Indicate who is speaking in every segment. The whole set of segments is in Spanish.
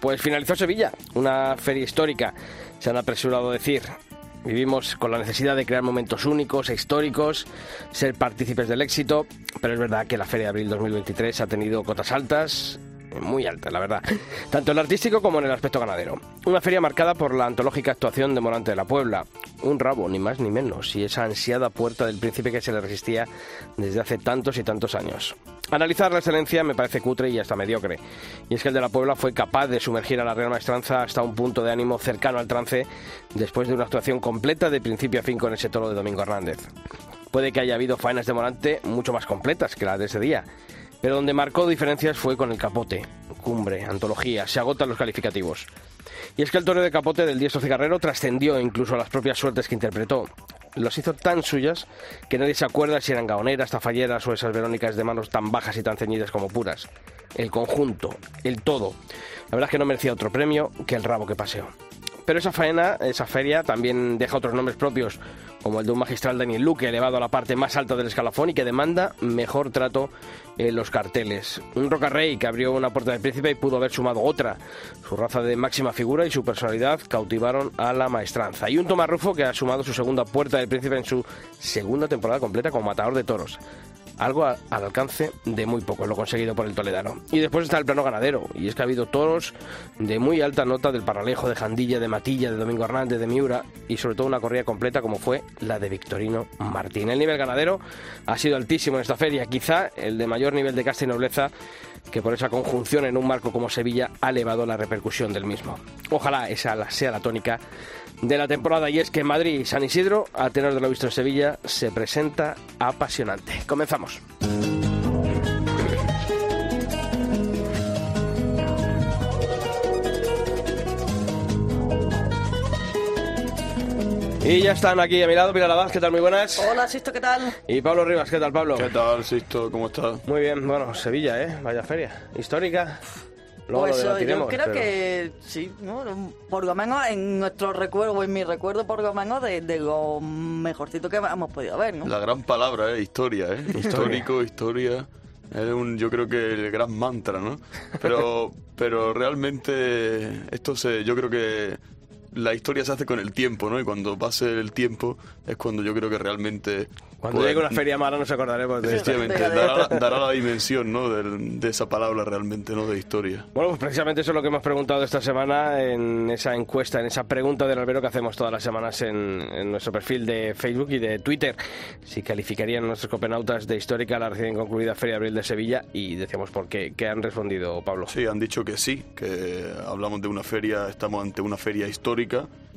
Speaker 1: Pues finalizó Sevilla, una feria histórica, se han apresurado a decir. Vivimos con la necesidad de crear momentos únicos e históricos, ser partícipes del éxito, pero es verdad que la Feria de Abril 2023 ha tenido cotas altas muy alta, la verdad, tanto en el artístico como en el aspecto ganadero. Una feria marcada por la antológica actuación de Morante de la Puebla, un rabo, ni más ni menos, y esa ansiada puerta del príncipe que se le resistía desde hace tantos y tantos años. Analizar la excelencia me parece cutre y hasta mediocre, y es que el de la Puebla fue capaz de sumergir a la Real Maestranza hasta un punto de ánimo cercano al trance después de una actuación completa de principio a fin con ese toro de Domingo Hernández. Puede que haya habido faenas de Morante mucho más completas que las de ese día, pero donde marcó diferencias fue con el capote, cumbre, antología, se agotan los calificativos. Y es que el toro de capote del diestro cigarrero trascendió incluso a las propias suertes que interpretó. Los hizo tan suyas que nadie se acuerda si eran gaoneras, tafalleras o esas verónicas de manos tan bajas y tan ceñidas como puras. El conjunto, el todo. La verdad es que no merecía otro premio que el rabo que paseó. Pero esa faena, esa feria, también deja otros nombres propios, como el de un magistral Daniel Luque, elevado a la parte más alta del escalafón y que demanda mejor trato en los carteles. Un Rocarrey que abrió una puerta del príncipe y pudo haber sumado otra. Su raza de máxima figura y su personalidad cautivaron a la maestranza. Y un Tomás Rufo que ha sumado su segunda puerta del príncipe en su segunda temporada completa como matador de toros algo al alcance de muy poco, lo conseguido por el toledano. Y después está el plano ganadero, y es que ha habido toros de muy alta nota del Paralejo, de Jandilla, de Matilla, de Domingo Hernández, de Miura, y sobre todo una corrida completa como fue la de Victorino Martín. El nivel ganadero ha sido altísimo en esta feria, quizá el de mayor nivel de casta y nobleza que por esa conjunción en un marco como Sevilla ha elevado la repercusión del mismo. Ojalá esa sea la tónica de la temporada y es que Madrid y San Isidro, a tenor de lo visto en Sevilla, se presenta apasionante. Comenzamos. Y ya están aquí a mi lado Pilar Abad, ¿qué tal? Muy buenas.
Speaker 2: Hola, Sisto, ¿qué tal?
Speaker 1: Y Pablo Rivas, ¿qué tal, Pablo?
Speaker 3: ¿Qué tal, Sisto? ¿Cómo estás?
Speaker 1: Muy bien, bueno, Sevilla, ¿eh? Vaya feria. Histórica. Luego
Speaker 2: pues
Speaker 1: lo
Speaker 2: yo creo
Speaker 1: pero-
Speaker 2: que sí, ¿no? por lo menos en nuestro recuerdo, o en mi recuerdo, por lo menos de, de lo mejorcito que hemos podido ver, ¿no?
Speaker 3: La gran palabra, ¿eh? Historia, ¿eh? Histórico, historia. Es un, yo creo que el gran mantra, ¿no? Pero, pero realmente esto se, yo creo que la historia se hace con el tiempo, ¿no? Y cuando pase el tiempo es cuando yo creo que realmente...
Speaker 1: Cuando
Speaker 3: pues,
Speaker 1: llegue una feria mala nos acordaremos de.
Speaker 3: Efectivamente,
Speaker 2: De- de-
Speaker 3: dará, dará la dimensión, ¿no? Del- de esa palabra realmente, ¿no? De historia.
Speaker 1: Bueno, pues precisamente eso es lo que hemos preguntado esta semana en esa encuesta, en esa pregunta del albero que hacemos todas las semanas en, en nuestro perfil de Facebook y de Twitter. Si calificarían nuestros copenautas de histórica la recién concluida Feria de Abril de Sevilla y decíamos por qué. ¿Qué han respondido, Pablo?
Speaker 3: Sí, han dicho que sí, que hablamos de una feria, estamos ante una feria histórica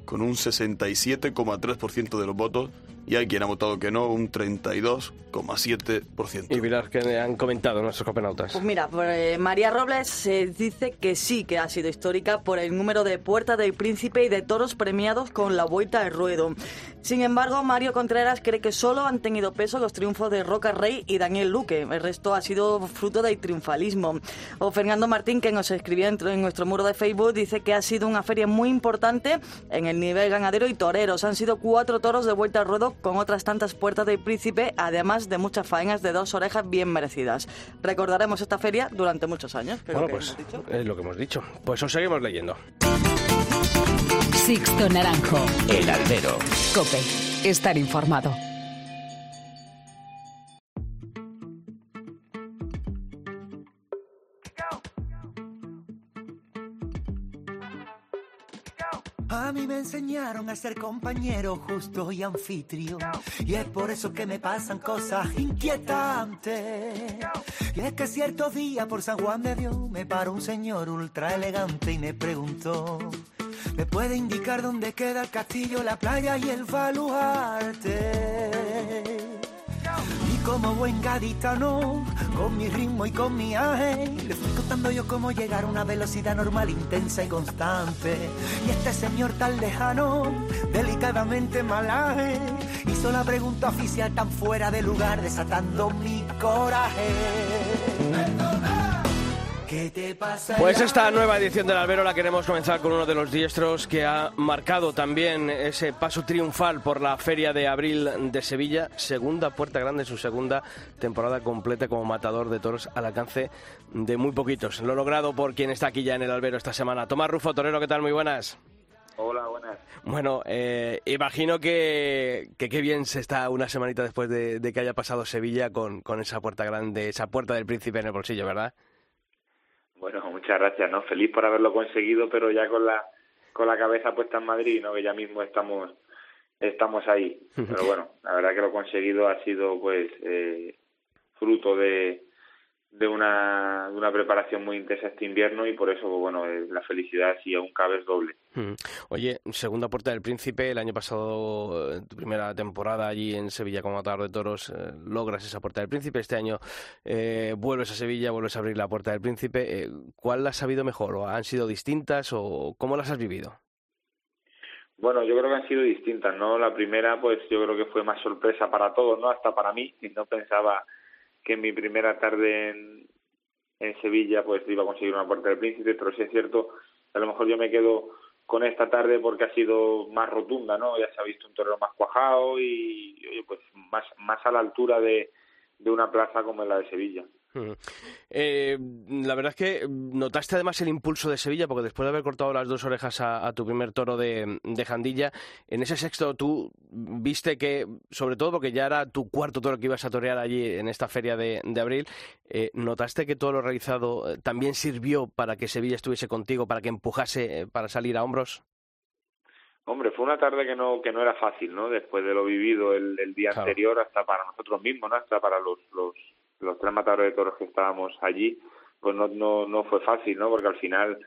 Speaker 3: con un 67,3% de los votos y hay quien ha votado que no, un 32,7%.
Speaker 1: Y Pilar, ¿qué han comentado nuestros copenautas?
Speaker 2: Pues mira, eh, María Robles se dice que sí que ha sido histórica por el número de puertas del príncipe y de toros premiados con la vuelta al ruedo. Sin embargo, Mario Contreras cree que solo han tenido peso los triunfos de Roca Rey y Daniel Luque. El resto ha sido fruto del triunfalismo. O Fernando Martín, que nos escribía en en nuestro muro de Facebook, dice que ha sido una feria muy importante en el nivel ganadero y toreros. Han sido cuatro toros de vuelta al ruedo con otras tantas puertas del príncipe, además de muchas faenas de dos orejas bien merecidas. Recordaremos esta feria durante muchos años. creo
Speaker 1: Bueno,
Speaker 2: que
Speaker 1: pues es lo que hemos dicho. Pues os seguimos leyendo.
Speaker 4: Sixto Naranjo.
Speaker 5: El albero.
Speaker 4: Cope. Estar informado.
Speaker 6: A mí me enseñaron a ser compañero justo y anfitrión. Y es por eso que me pasan cosas inquietantes. Y es que cierto día por San Juan de Dios me paró un señor ultra elegante y me preguntó. ¿Me puede indicar dónde queda el castillo, la playa y el baluarte? Como buen gaditano, con mi ritmo y con mi aje, le fui contando yo cómo llegar a una velocidad normal, intensa y constante. Y este señor tan lejano, delicadamente malaje, hizo la pregunta oficial tan fuera de lugar, desatando mi coraje. ¿Qué te pasa?
Speaker 1: Pues esta nueva edición del Albero la queremos comenzar con uno de los diestros que ha marcado también ese paso triunfal por la Feria de Abril de Sevilla, segunda puerta grande, su segunda temporada completa como matador de toros al alcance de muy poquitos. Lo logrado por quien está aquí ya en el Albero esta semana. Tomás Rufo, Torero, ¿qué tal? Muy buenas.
Speaker 7: Hola, buenas.
Speaker 1: Bueno, eh, imagino que, que qué bien se está una semanita después de, de que haya pasado Sevilla con, con esa puerta grande, esa puerta del príncipe en el bolsillo, ¿verdad?
Speaker 7: Bueno, muchas gracias, ¿no? Feliz por haberlo conseguido, pero ya con la con la cabeza puesta en Madrid, ¿no? Que ya mismo estamos estamos ahí. Pero bueno, la verdad que lo conseguido ha sido, pues, eh, fruto de de una, de una preparación muy intensa este invierno y por eso, pues, bueno, eh, la felicidad si aún cabe es doble.
Speaker 1: Mm. Oye, segunda puerta del Príncipe, el año pasado, en tu primera temporada allí en Sevilla como matador de toros, eh, logras esa puerta del Príncipe. Este año eh, vuelves a Sevilla, vuelves a abrir la puerta del Príncipe. Eh, ¿Cuál has sabido mejor? ¿O han sido distintas o cómo las has vivido?
Speaker 7: Bueno, yo creo que han sido distintas, ¿no? La primera, pues yo creo que fue más sorpresa para todos, ¿no? Hasta para mí, y no pensaba que en mi primera tarde en, en Sevilla pues iba a conseguir una puerta del príncipe, pero sí es cierto, a lo mejor yo me quedo con esta tarde porque ha sido más rotunda, ¿no? Ya se ha visto un torero más cuajado y, pues más, más a la altura de, de una plaza como la de Sevilla.
Speaker 1: Eh, la verdad es que notaste además el impulso de Sevilla, porque después de haber cortado las dos orejas a, a tu primer toro de, de, Jandilla, en ese sexto tú viste que, sobre todo porque ya era tu cuarto toro que ibas a torear allí en esta feria de, de abril, eh, ¿notaste que todo lo realizado eh, también sirvió para que Sevilla estuviese contigo, para que empujase eh, para salir a hombros?
Speaker 7: Hombre, fue una tarde que no que no era fácil, ¿no? Después de lo vivido el, el día
Speaker 1: Claro.
Speaker 7: anterior, hasta para nosotros mismos, ¿no? Hasta para los, los, los tres matadores de toros que estábamos allí, pues no, no, no fue fácil, ¿no? Porque al final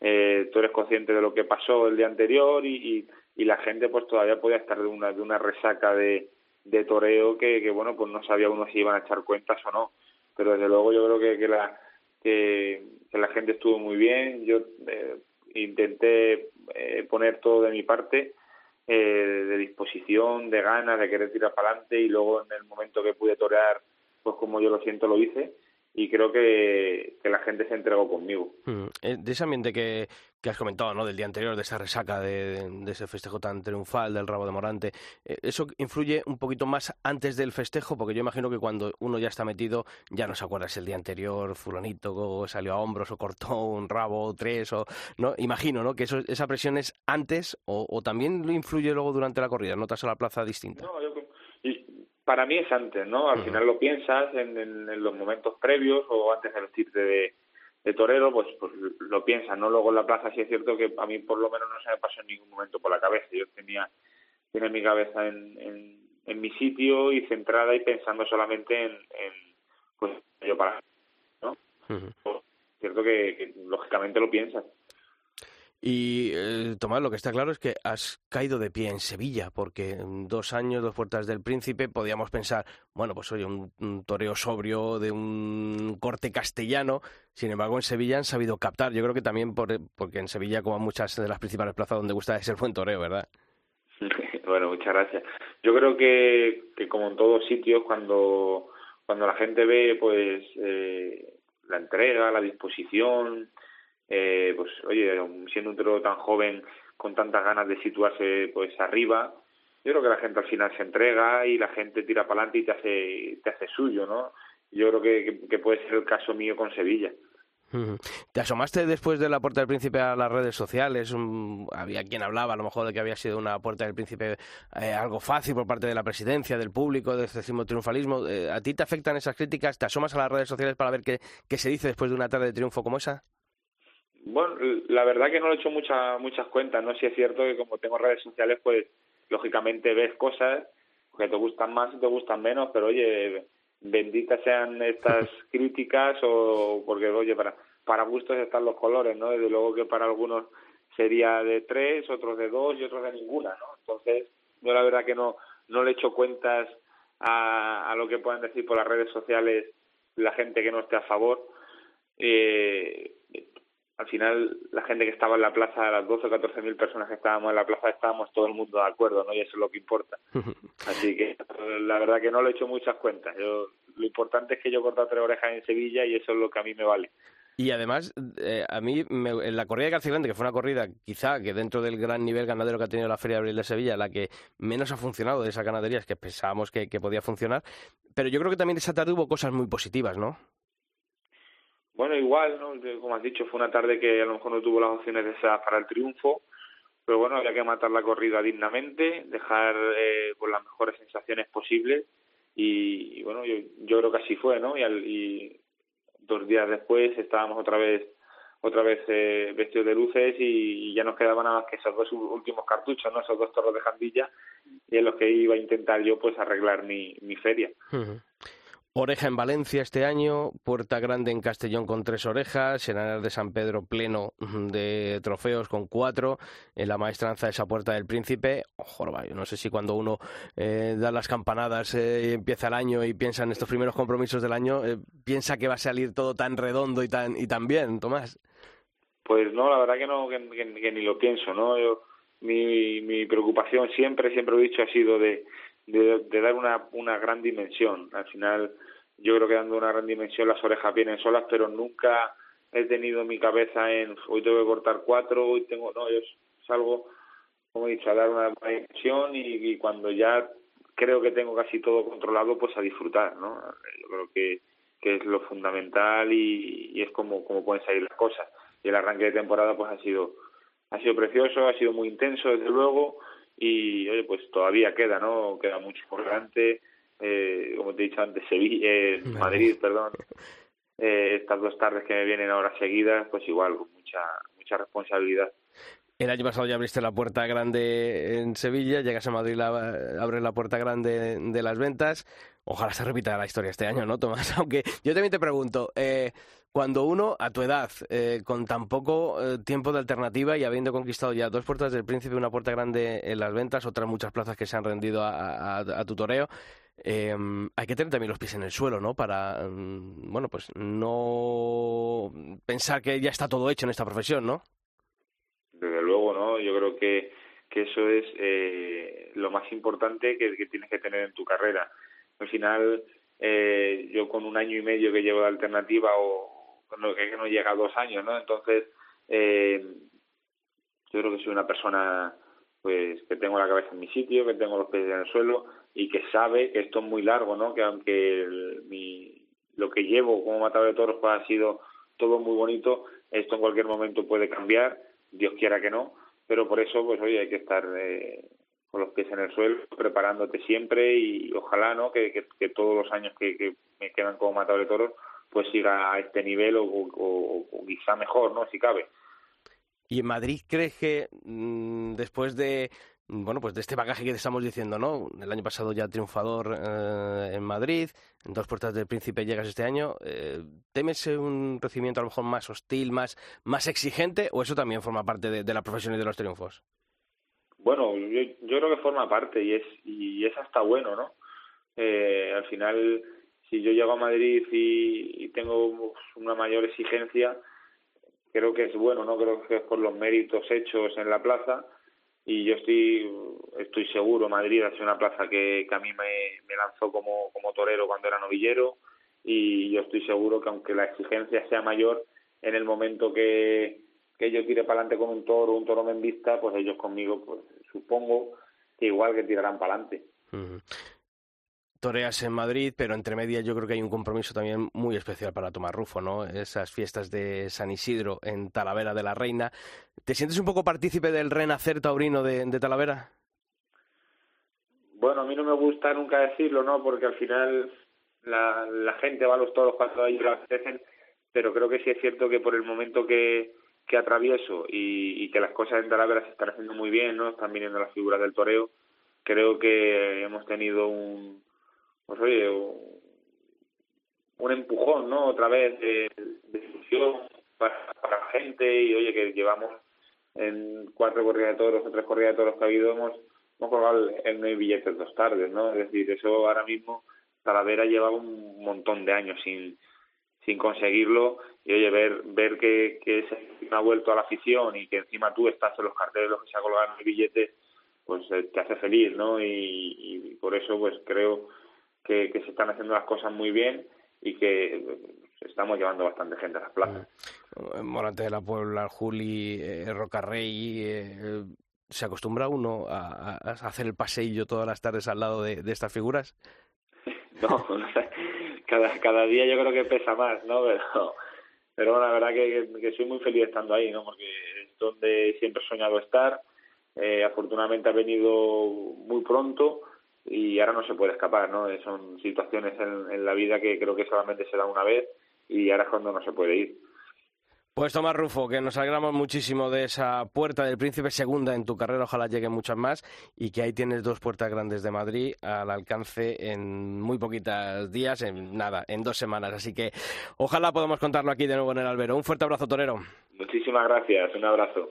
Speaker 7: eh, tú eres consciente de lo que pasó el día anterior y, y, y la gente pues todavía podía estar de una, de una resaca de, de toreo que, que, bueno, pues no sabía uno si iban a echar cuentas o no. Pero desde luego yo creo que, que la que, la gente estuvo muy bien. Yo eh, intenté eh, poner todo de mi parte, eh, de disposición, de ganas, de querer tirar para adelante y luego en el momento que pude torear, pues como yo lo siento, lo hice y creo que, que la gente se entregó conmigo.
Speaker 1: Mm. Eh, De ese ambiente que, que has comentado, ¿no? Del día anterior, de esa resaca, de, de ese festejo tan triunfal, del rabo de Morante, eh, ¿eso influye un poquito más antes del festejo? Porque yo imagino que cuando uno ya está metido, ya no se acuerda si el día anterior fulanito salió a hombros o cortó un rabo o tres, o... ¿no? Imagino, ¿no? Que eso, esa presión es antes o, o también lo influye luego durante la corrida, notas a la plaza distinta.
Speaker 7: No, yo, para mí es antes, ¿no? Al final lo piensas en, en, en los momentos previos o antes de vestirte de, de torero, pues, pues lo piensas, ¿no? Luego en la plaza sí es cierto que a mí por lo menos no se me pasó en ningún momento por la cabeza. Yo tenía, tenía mi cabeza en, en, en mi sitio y centrada y pensando solamente en, en pues yo para, ¿no?
Speaker 1: Ujú.
Speaker 7: Cierto que, que lógicamente lo piensas.
Speaker 1: Y eh, Tomás, lo que está claro es que has caído de pie en Sevilla, porque en dos años, dos puertas del príncipe, podíamos pensar, bueno, pues oye, un, un toreo sobrio de un corte castellano, sin embargo en Sevilla han sabido captar, yo creo que también por, porque en Sevilla, como en muchas de las principales plazas donde gusta es el buen toreo, ¿verdad?
Speaker 7: bueno, muchas gracias. Yo creo que, que como en todos sitios, cuando, cuando la gente ve pues eh, la entrega, la disposición, eh, pues oye, siendo un torero tan joven, con tantas ganas de situarse pues arriba, yo creo que la gente al final se entrega y la gente tira para adelante y te hace, te hace suyo, ¿no? Yo creo que, que, puede ser el caso mío con Sevilla.
Speaker 1: ¿Te asomaste después de la Puerta del Príncipe a las redes sociales? Había quien hablaba a lo mejor de que había sido una Puerta del Príncipe eh, algo fácil por parte de la presidencia, del público, del décimo triunfalismo. Eh, ¿A ti te afectan esas críticas? ¿Te asomas a las redes sociales para ver qué, qué se dice después de una tarde de triunfo como esa?
Speaker 7: Bueno, la verdad que no le he hecho mucha, muchas cuentas, ¿no? Si es cierto que como tengo redes sociales, pues lógicamente ves cosas que te gustan más y te gustan menos, pero oye, benditas sean estas críticas o porque, oye, para, para gustos están los colores, ¿no? Desde luego que para algunos sería de tres, otros de dos y otros de ninguna, ¿no? Entonces, yo la verdad que no, no le he hecho cuentas a, lo que puedan decir por las redes sociales la gente que no esté a favor. Eh, al final, la gente que estaba en la plaza, las 12 o 14 mil personas que estábamos en la plaza, estábamos todo el mundo de acuerdo, ¿no? Y eso es lo que importa. Así que la verdad que no lo he hecho muchas cuentas. Yo, lo importante es que yo he cortado tres orejas en Sevilla y eso es lo que a mí me vale.
Speaker 1: Y además, eh, a mí, en la corrida de Calcigrande, que fue una corrida quizá que dentro del gran nivel ganadero que ha tenido la Feria de Abril de Sevilla, la que menos ha funcionado de esas ganaderías que pensábamos que, podía funcionar, pero yo creo que también esa tarde hubo cosas muy positivas, ¿no?
Speaker 7: Bueno, igual, ¿no? Como has dicho, fue una tarde que a lo mejor no tuvo las opciones deseadas para el triunfo, pero bueno, había que matar la corrida dignamente, dejar eh, con las mejores sensaciones posibles y, bueno, yo, yo creo que así fue, ¿no? Y, al, y dos días después estábamos otra vez otra vez eh, vestidos de luces y, ya nos quedaban nada más que esos dos últimos cartuchos, ¿no? esos dos toros de jandilla y en los que iba a intentar yo pues arreglar mi, mi feria.
Speaker 1: Oreja en Valencia este año, Puerta Grande en Castellón con tres orejas, Serenar de San Pedro pleno de trofeos con cuatro, en la maestranza de esa Puerta del Príncipe. Ojo, yo no sé si cuando uno eh, da las campanadas eh, y empieza el año y piensa en estos primeros compromisos del año, eh, piensa que va a salir todo tan redondo y tan, y tan bien, Tomás.
Speaker 7: Pues no, la verdad que no, que, ni lo pienso, ¿no? Yo, mi, mi preocupación siempre, siempre lo he dicho, ha sido de de, dar una, una gran dimensión. Al final, yo creo que dando una gran dimensión las orejas vienen solas, pero nunca he tenido mi cabeza en hoy tengo que cortar cuatro, hoy tengo, no, yo salgo, como he dicho, a dar una dimensión y, cuando ya creo que tengo casi todo controlado, pues a disfrutar, ¿no? Yo creo que, que es lo fundamental y, y es como, como pueden salir las cosas. Y el arranque de temporada pues ha sido ha sido precioso, ha sido muy intenso desde luego, y oye, pues todavía queda, ¿no? Queda mucho por delante, eh, como te he dicho antes, Sevilla, eh, Madrid, perdón, eh, estas dos tardes que me vienen ahora seguidas, pues igual, con mucha, mucha responsabilidad.
Speaker 1: El año pasado ya abriste la puerta grande en Sevilla, llegas a Madrid, la, abres la puerta grande de las ventas. Ojalá se repita la historia este año, ¿no, Tomás? Aunque yo también te pregunto, eh, cuando uno, a tu edad, eh, con tan poco eh, tiempo de alternativa y habiendo conquistado ya dos puertas del príncipe, una puerta grande en las ventas, otras muchas plazas que se han rendido a, tu toreo, hay que tener también los pies en el suelo, ¿no? Para, mm, bueno, pues no pensar que ya está todo hecho en esta profesión, ¿no?
Speaker 7: desde luego, ¿no? Yo creo que, que eso es eh, lo más importante que, tienes que tener en tu carrera. Al final, eh, yo con un año y medio que llevo de alternativa o lo que no llega a dos años, ¿no? Entonces, eh, yo creo que soy una persona pues que tengo la cabeza en mi sitio, que tengo los pies en el suelo y que sabe que esto es muy largo, ¿no? Que aunque mi, lo que llevo como matador de toros pues, ha sido todo muy bonito, esto en cualquier momento puede cambiar Dios quiera que no, pero por eso, pues hoy hay que estar eh, con los pies en el suelo, preparándote siempre y ojalá, ¿no? Que, todos los años que, me quedan como matador de toros, pues siga a este nivel o, quizá mejor, ¿no? Si cabe.
Speaker 1: ¿Y en Madrid crees que mm, después de bueno, pues de este bagaje que te estamos diciendo, ¿no? El año pasado ya triunfador eh, en Madrid, en dos puertas del Príncipe llegas este año. Eh, ¿Temes un recibimiento a lo mejor más hostil, más, más exigente, o eso también forma parte de, la profesión y de los triunfos?
Speaker 7: Bueno, yo, yo, creo que forma parte y es, y es hasta bueno, ¿no? Eh, al final, si yo llego a Madrid y, tengo una mayor exigencia, creo que es bueno, ¿no? Creo que es por los méritos hechos en la plaza y yo estoy estoy seguro Madrid ha sido una plaza que, a mí me, lanzó como, como torero cuando era novillero y yo estoy seguro que aunque la exigencia sea mayor en el momento que, que yo tire para adelante con un toro un toro me vista pues ellos conmigo pues supongo que igual que tirarán para adelante
Speaker 1: toreas en Madrid, pero entre medias yo creo que hay un compromiso también muy especial para Tomás Rufo, ¿no? Esas fiestas de San Isidro en Talavera de la Reina. ¿Te sientes un poco partícipe del renacer taurino de, Talavera?
Speaker 7: Bueno, a mí no me gusta nunca decirlo, ¿no? Porque al final la, gente va a los toros cuando ellos lo apetecen, pero creo que sí es cierto que por el momento que, que atravieso y, y que las cosas en Talavera se están haciendo muy bien, ¿no? Están viniendo las figuras del toreo, creo que hemos tenido un, pues oye, un empujón, ¿no? Otra vez de, discusión para, la gente y oye, que llevamos en cuatro corridas de toros o tres corridas de toros que ha habido, hemos, hemos colgado el, hay billetes dos tardes, ¿no? Es decir, eso ahora mismo Talavera lleva un montón de años sin sin conseguirlo y oye ver ver que, que se ha vuelto a la afición y que encima tú estás en los carteles los que se ha colgado en el billete pues eh, te hace feliz no y, por eso pues creo que, que se están haciendo las cosas muy bien y que estamos llevando bastante gente a las plazas.
Speaker 1: Mm. Morante de la Puebla, Juli, eh, Rocarrey, eh, ¿se acostumbra uno a, hacer el paseillo todas las tardes al lado de, estas figuras?
Speaker 7: No, cada, cada día yo creo que pesa más, ¿no? Pero, pero la verdad que, que, soy muy feliz estando ahí, ¿no? Porque es donde siempre he soñado estar. Eh, afortunadamente ha venido muy pronto y ahora no se puede escapar, ¿no? Son situaciones en, en la vida que creo que solamente se da una vez y ahora es cuando no se puede ir.
Speaker 1: Pues Tomás Rufo, que nos alegramos muchísimo de esa puerta del Príncipe segunda en tu carrera, ojalá lleguen muchas más y que ahí tienes dos puertas grandes de Madrid al alcance en muy poquitos días, en nada, en dos semanas. Así que ojalá podamos contarlo aquí de nuevo en el Albero. Un fuerte abrazo, Torero.
Speaker 7: Muchísimas gracias, un abrazo.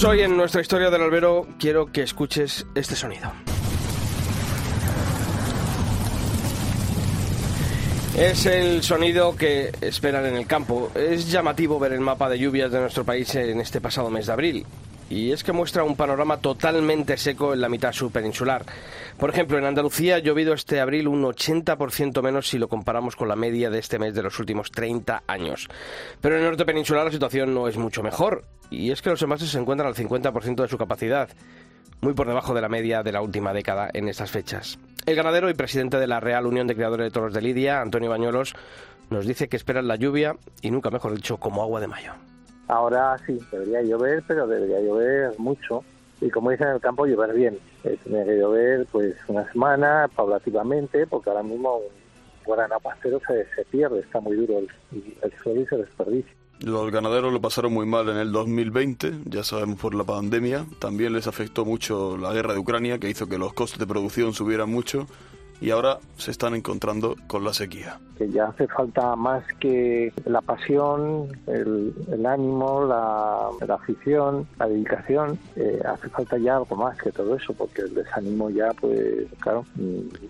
Speaker 1: Pues hoy en nuestra historia del albero quiero que escuches este sonido. Es el sonido que esperan en el campo. Es llamativo ver el mapa de lluvias de nuestro país en este pasado mes de abril. Y es que muestra un panorama totalmente seco en la mitad subpeninsular. Por ejemplo, en Andalucía ha llovido este abril un 80% menos si lo comparamos con la media de este mes de los últimos 30 años. Pero en el norte peninsular la situación no es mucho mejor y es que los envases se encuentran al 50% de su capacidad, muy por debajo de la media de la última década en estas fechas. El ganadero y presidente de la Real Unión de Creadores de Toros de Lidia, Antonio Bañuelos, nos dice que esperan la lluvia y nunca mejor dicho como agua de mayo.
Speaker 8: Ahora sí, debería llover, pero debería llover mucho y como dicen en el campo, llover bien. Eh, tiene que llover pues una semana, paulativamente, porque ahora mismo un gran apastero se, se pierde, está muy duro el, el suelo y se desperdicia.
Speaker 3: Los ganaderos lo pasaron muy mal en el 2020, ya sabemos por la pandemia. También les afectó mucho la guerra de Ucrania, que hizo que los costes de producción subieran mucho y ahora se están encontrando con la sequía.
Speaker 8: Que ya hace falta más que la pasión, el, ánimo, la, afición, la dedicación, eh, hace falta ya algo más que todo eso, porque el desánimo ya, pues claro,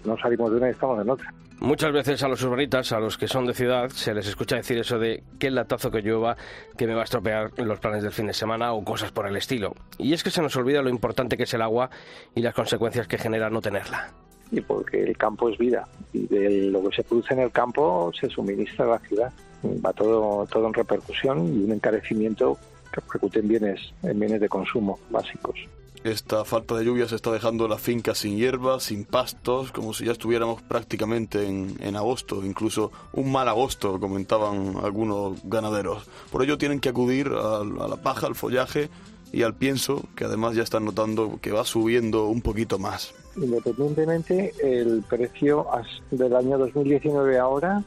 Speaker 8: no salimos de una y estamos en otra.
Speaker 1: Muchas veces a los urbanitas, a los que son de ciudad, se les escucha decir eso de qué latazo que llueva, que me va a estropear los planes del fin de semana o cosas por el estilo. Y es que se nos olvida lo importante que es el agua y las consecuencias que genera no tenerla
Speaker 8: y porque el campo es vida y de lo que se produce en el campo se suministra a la ciudad. Va todo, todo en repercusión y un encarecimiento que repercute en bienes, en bienes de consumo básicos.
Speaker 3: Esta falta de lluvia se está dejando las fincas sin hierba, sin pastos, como si ya estuviéramos prácticamente en, en, agosto, incluso un mal agosto, comentaban algunos ganaderos. Por ello tienen que acudir a, a la paja, al follaje y al pienso, que además ya están notando que va subiendo un poquito más
Speaker 8: independientemente el precio del año 2019 ahora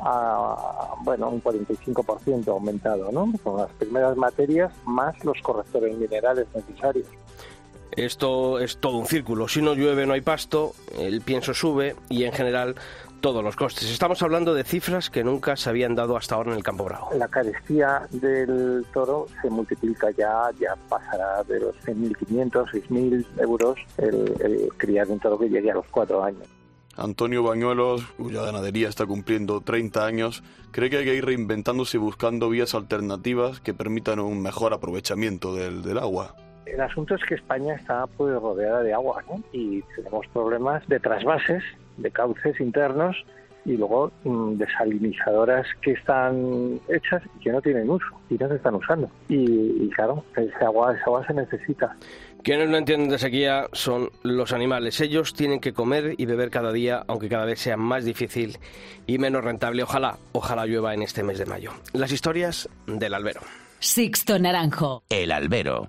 Speaker 8: a, bueno, un 45% aumentado, ¿no? Con las primeras materias más los correctores minerales necesarios.
Speaker 1: Esto es todo un círculo. Si no llueve no hay pasto, el pienso sube y en general todos los costes. Estamos hablando de cifras que nunca se habían dado hasta ahora en el Campo Bravo.
Speaker 8: La carestía del toro se multiplica ya, ya pasará de los 6.500, 6.000 euros el, criar un toro que llegue a los cuatro años.
Speaker 3: Antonio Bañuelos, cuya ganadería está cumpliendo 30 años, cree que hay que ir reinventándose y buscando vías alternativas que permitan un mejor aprovechamiento del, del agua.
Speaker 8: El asunto es que España está pues, rodeada de agua ¿no? y tenemos problemas de trasvases de cauces internos y luego mm, desalinizadoras que están hechas y que no tienen uso y no se están usando. Y, claro, ese agua, esa agua se necesita.
Speaker 1: Quienes no entienden de sequía son los animales. Ellos tienen que comer y beber cada día, aunque cada vez sea más difícil y menos rentable. Ojalá, ojalá llueva en este mes de mayo. Las historias del albero.
Speaker 4: Sixto Naranjo.
Speaker 5: El albero.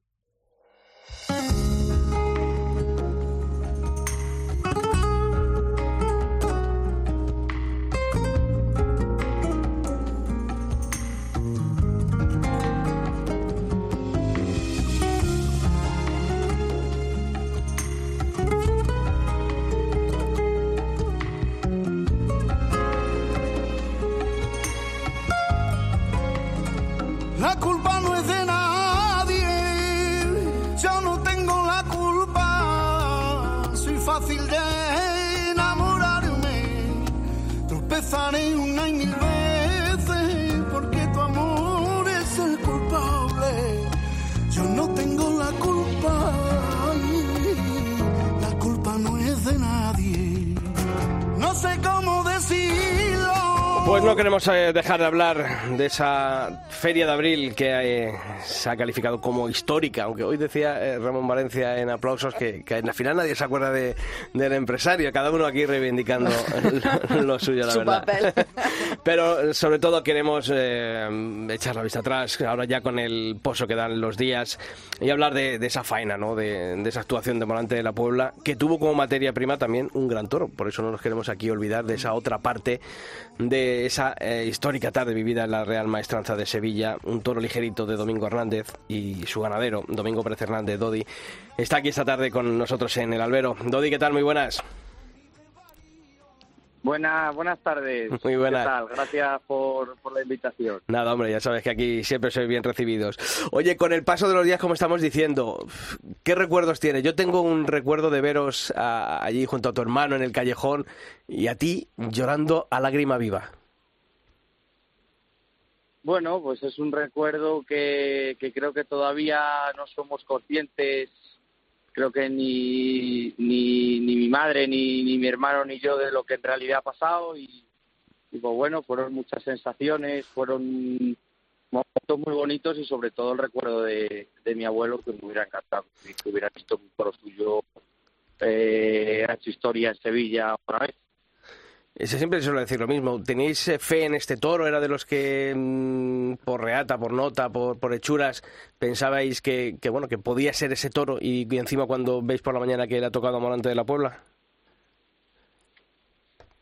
Speaker 1: Eh, dejar de hablar de esa feria de abril que eh, se ha calificado como histórica, aunque hoy decía eh, Ramón Valencia en aplausos que, que en la final nadie se acuerda de, del empresario, cada uno aquí reivindicando lo, lo suyo, la
Speaker 2: Su
Speaker 1: verdad.
Speaker 2: papel.
Speaker 1: Pero sobre todo queremos eh, echar la vista atrás, ahora ya con el pozo que dan los días, y hablar de, de esa faena, ¿no? de, de esa actuación de Morante de la Puebla, que tuvo como materia prima también un gran toro. Por eso no nos queremos aquí olvidar de esa otra parte de esa eh, histórica tarde vivida en la Real Maestranza de Sevilla, un toro ligerito de Domingo Hernández y su ganadero, Domingo Pérez Hernández, Dodi, está aquí esta tarde con nosotros en el albero. Dodi, ¿qué tal? Muy buenas.
Speaker 9: Buenas, buenas tardes.
Speaker 1: Muy buenas.
Speaker 9: ¿Qué tal? Gracias por, por la invitación.
Speaker 1: Nada, hombre, ya sabes que aquí siempre sois bien recibidos. Oye, con el paso de los días, como estamos diciendo, ¿qué recuerdos tienes? Yo tengo un recuerdo de veros a- allí junto a tu hermano en el callejón y a ti llorando a lágrima viva.
Speaker 9: Bueno, pues es un recuerdo que, que creo que todavía no somos conscientes, creo que ni, ni, ni mi madre, ni, ni mi hermano, ni yo de lo que en realidad ha pasado y, pues bueno, fueron muchas sensaciones, fueron momentos muy bonitos y sobre todo el recuerdo de, de mi abuelo que me hubiera encantado, que hubiera visto un toro suyo, eh, hecho historia en Sevilla otra vez.
Speaker 1: Siempre suele decir lo mismo. ¿Tenéis eh, fe en este toro? ¿Era de los que mm, por reata, por nota, por, por hechuras pensabais que, que, bueno que podía ser ese toro y, y encima cuando veis por la mañana que le ha tocado a Morante de la Puebla?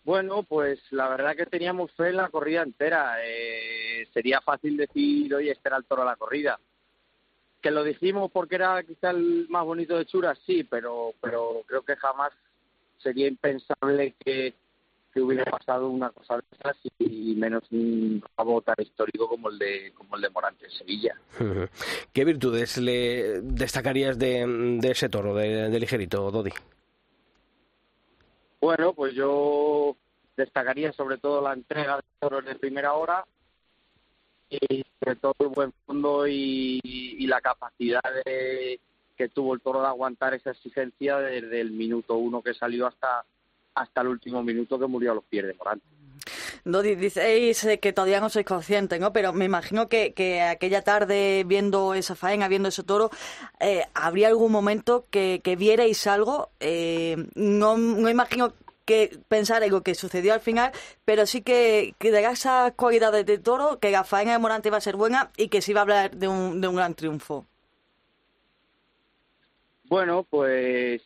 Speaker 9: Bueno, pues la verdad que teníamos fe en la corrida entera. Eh, sería fácil decir, oye, este era el toro de la corrida. Que lo dijimos porque era quizá el más bonito de Churas, sí, pero, pero creo que jamás sería impensable que, que hubiera pasado una cosa de esas y, menos un rabo tan histórico como el de como el de Morante en Sevilla.
Speaker 1: ¿Qué virtudes le destacarías de, de ese toro, de, de ligerito, Dodi?
Speaker 9: Bueno, pues yo destacaría sobre todo la entrega de toros de primera hora y sobre todo el buen fondo y, y la capacidad de, que tuvo el toro de aguantar esa exigencia desde el minuto uno que salió hasta hasta el último minuto que murió a los pies de Morante.
Speaker 2: Dodi, diceis que todavía no sois conscientes, ¿no? Pero me imagino que, que aquella tarde, viendo esa faena, viendo ese toro, eh, ¿habría algún momento que, que vierais algo? Eh, no, no imagino que pensar en lo que sucedió al final, pero sí que, que de esas cualidades de toro, que la faena de Morante iba a ser buena y que se iba a hablar de un, de un gran triunfo.
Speaker 9: Bueno, pues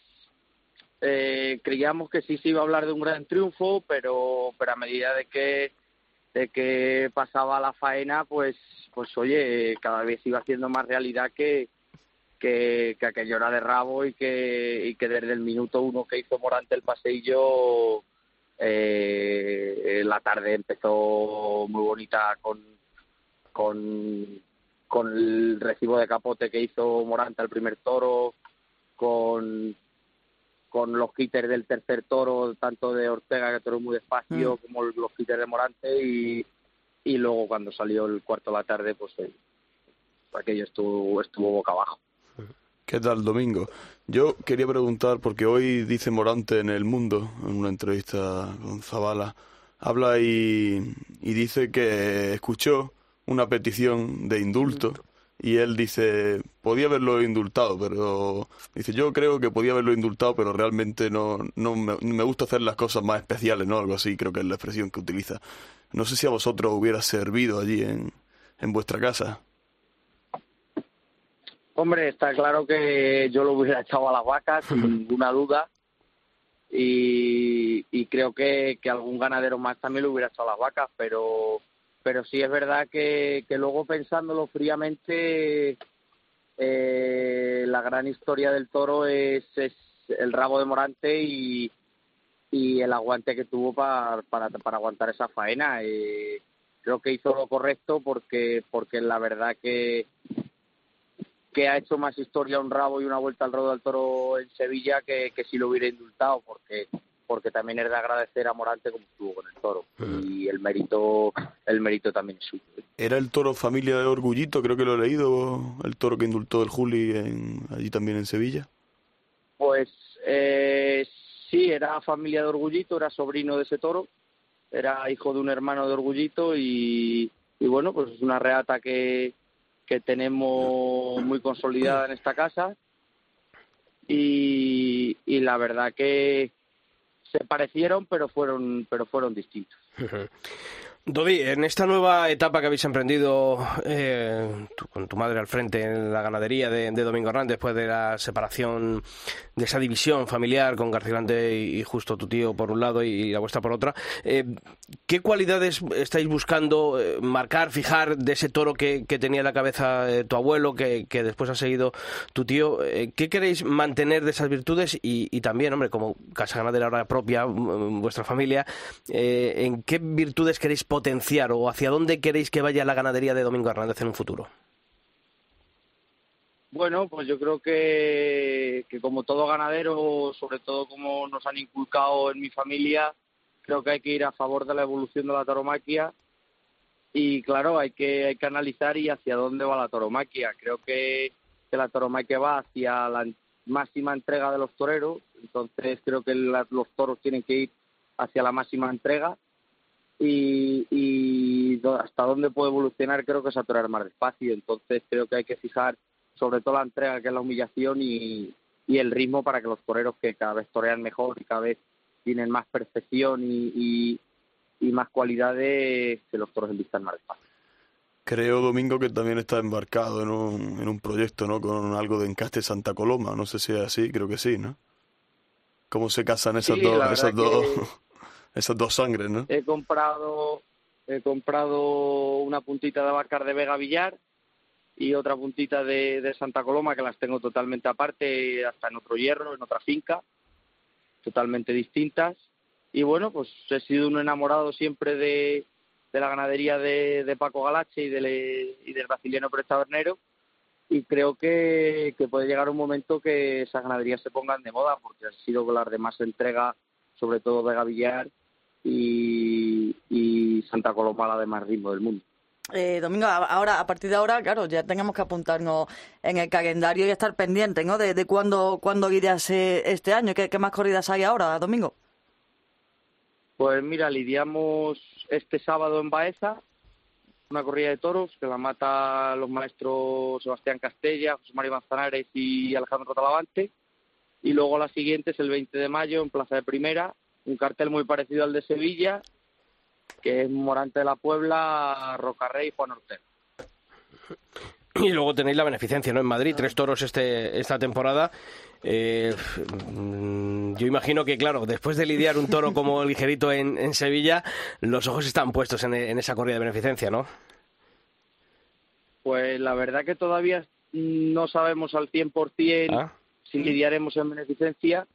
Speaker 9: eh, creíamos que sí se iba a hablar de un gran triunfo, pero, pero a medida de que de que pasaba la faena, pues, pues oye, cada vez iba haciendo más realidad que, que, que aquello era de rabo y que, y que desde el minuto uno que hizo Morante el paseillo, eh, la tarde empezó muy bonita con, con, con el recibo de capote que hizo Morante al primer toro, con con los hitters del tercer toro, tanto de Ortega, que toro muy despacio,
Speaker 2: Mm.
Speaker 9: como los hitters de Morante, y, y luego cuando salió el cuarto de la tarde, pues eh, aquello estuvo, estuvo boca abajo.
Speaker 3: ¿Qué tal, Domingo? Yo quería preguntar, porque hoy dice Morante en El Mundo, en una entrevista con Zavala, habla y, y dice que escuchó una petición de indulto y él dice, podía haberlo indultado, pero dice, yo creo que podía haberlo indultado, pero realmente no, no me, me gusta hacer las cosas más especiales, ¿no? Algo así, creo que es la expresión que utiliza. No sé si a vosotros hubiera servido allí en, en vuestra casa.
Speaker 9: Hombre, está claro que yo lo hubiera echado a las vacas, sin ninguna duda. Y, y creo que, que, algún ganadero más también lo hubiera echado a las vacas, pero, pero sí es verdad que, que luego pensándolo fríamente, eh, la gran historia del toro es, el rabo de Morante y, y el aguante que tuvo para, para, para aguantar esa faena. Eh, creo que hizo lo correcto porque, porque la verdad que, que ha hecho más historia un rabo y una vuelta al rodo del toro en Sevilla que, que si lo hubiera indultado, porque porque también es de agradecer a Morante como estuvo con el toro y el mérito el mérito también es suyo.
Speaker 3: Era el toro familia de Orgullito, creo que lo he leído, el toro que indultó el Juli en, allí también en Sevilla.
Speaker 9: Pues eh, sí, era familia de Orgullito, era sobrino de ese toro, era hijo de un hermano de Orgullito y, y bueno, pues es una reata que, que tenemos muy consolidada en esta casa y, y la verdad que se parecieron pero fueron pero fueron distintos
Speaker 1: Dodi, en esta nueva etapa que habéis emprendido eh, con tu madre al frente en la ganadería de, Domingo Hernández, después de la separación de esa división familiar con García Grande y, justo tu tío por un lado y, la vuestra por otra, eh, ¿qué cualidades estáis buscando eh, marcar, fijar de ese toro que, tenía en la cabeza tu abuelo, que, después ha seguido tu tío? ¿Qué queréis mantener de esas virtudes? Y, también, hombre, como casa ganadera ahora propia, vuestra familia, ¿en qué virtudes queréis potenciar o hacia dónde queréis que vaya la ganadería de Domingo Hernández en un futuro?
Speaker 9: Bueno, pues yo creo que, que como todo ganadero, sobre todo como nos han inculcado en mi familia, creo que hay que ir a favor de la evolución de la tauromaquia y claro, hay que, hay que analizar y hacia dónde va la tauromaquia. Creo que, la tauromaquia va hacia la máxima entrega de los toreros, entonces creo que los toros tienen que ir hacia la máxima entrega y, hasta dónde puede evolucionar creo que es atorar más despacio. Entonces creo que hay que fijar sobre todo la entrega que es la humillación y, el ritmo para que los toreros que cada vez torean mejor y cada vez tienen más perfección y, más cualidades que los toros envistan más despacio.
Speaker 3: Creo, Domingo, que también está embarcado en un, en un proyecto, ¿no? Con algo de encaste Santa Coloma. No sé si es así, creo que sí, ¿no? ¿Cómo se casan esas dos, esas dos, esas dos sangres, ¿no?
Speaker 9: He comprado, he comprado una puntita de Bacar de Vega Villar y otra puntita de, de Santa Coloma que las tengo totalmente aparte, hasta en otro hierro, en otra finca, totalmente distintas. Y bueno, pues he sido un enamorado siempre de, de la ganadería de, de Paco Galache y, del, y del brasileño Pérez Tabernero y creo que, que, puede llegar un momento que esas ganaderías se pongan de moda porque han sido las de más entrega, sobre todo de Gavillar y, y Santa Coloma la de más ritmo del mundo.
Speaker 2: Eh, Domingo, ahora, a partir de ahora, claro, ya tengamos que apuntarnos en el calendario y estar pendientes, ¿no? De, de cuándo, cuándo lidias este año. ¿Qué, más corridas hay ahora, Domingo?
Speaker 9: Pues mira, lidiamos este sábado en Baeza, una corrida de toros que la mata los maestros Sebastián Castella, José María Manzanares y Alejandro Talavante. Y luego la siguiente es el 20 de mayo en Plaza de Primera, un cartel muy parecido al de Sevilla, que es Morante de la Puebla, Rocarrey y Juan Ortega.
Speaker 1: Y luego tenéis la beneficencia, ¿no? En Madrid, tres toros este, esta temporada. Eh, mm, yo imagino que, claro, después de lidiar un toro como el ligerito en, en Sevilla, los ojos están puestos en, esa corrida de beneficencia, ¿no?
Speaker 9: Pues la verdad que todavía no sabemos al 100% ¿Ah? si lidiaremos en beneficencia,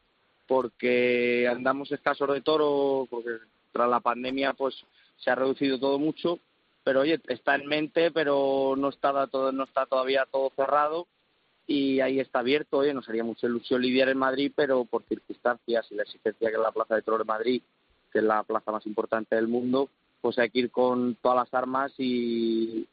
Speaker 9: porque andamos escasos de toro, porque tras la pandemia pues se ha reducido todo mucho, pero oye, está en mente, pero no está, todo, no está todavía todo cerrado y ahí está abierto. Oye, nos haría mucha ilusión lidiar en Madrid, pero por circunstancias y la existencia que es la Plaza de Toro de Madrid, que es la plaza más importante del mundo, pues hay que ir con todas las armas y,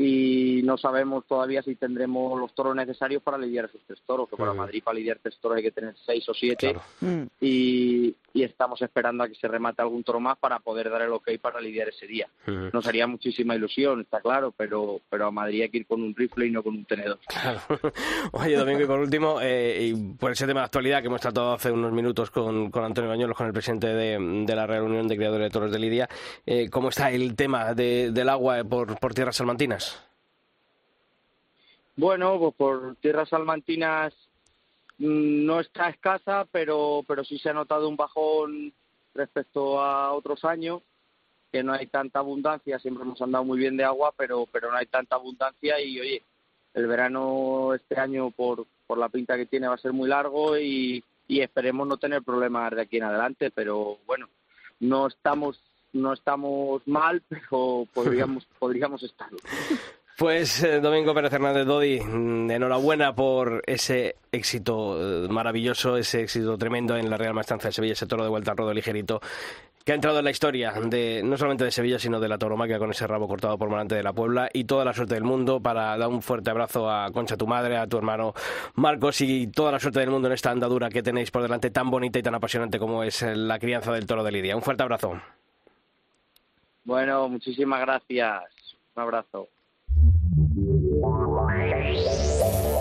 Speaker 9: y no sabemos todavía si tendremos los toros necesarios para lidiar esos tres toros, que para Madrid para lidiar tres toros hay que tener seis o siete mm. y, estamos esperando a que se remate algún toro más para poder dar el ok para lidiar ese día. Nos haría muchísima ilusión, está claro, pero, pero a Madrid hay que ir con un rifle y no con un tenedor.
Speaker 1: Oye, Domingo, y por último, eh, y por ese tema de actualidad que hemos tratado hace unos minutos con, con Antonio Bañuelos, con el presidente de, de la Real Unión de Criadores de Toros de Lidia, eh, ¿cómo está el tema del agua por, por tierras salmantinas?
Speaker 9: Bueno, pues por tierras salmantinas mm, no está escasa, pero, pero sí se ha notado un bajón respecto a otros años, que no hay tanta abundancia, siempre hemos andado muy bien de agua, pero, pero no hay tanta abundancia y oye, el verano este año por, por la pinta que tiene va a ser muy largo y, y esperemos no tener problemas de aquí en adelante, pero bueno, no estamos no estamos mal, pero podríamos podríamos estar.
Speaker 1: Pues eh, Domingo Pérez Hernández Dodi, mm, enhorabuena por ese éxito eh, maravilloso, ese éxito tremendo en la Real Maestranza de Sevilla, ese toro de vuelta al rodo ligerito que ha entrado en la historia de no solamente de Sevilla, sino de la tauromaquia con ese rabo cortado por delante de la Puebla y toda la suerte del mundo para dar un fuerte abrazo a Concha, tu madre, a tu hermano Marcos y toda la suerte del mundo en esta andadura que tenéis por delante tan bonita y tan apasionante como es la crianza del toro de Lidia. Un fuerte abrazo.
Speaker 9: Bueno, muchísimas gracias. Un abrazo.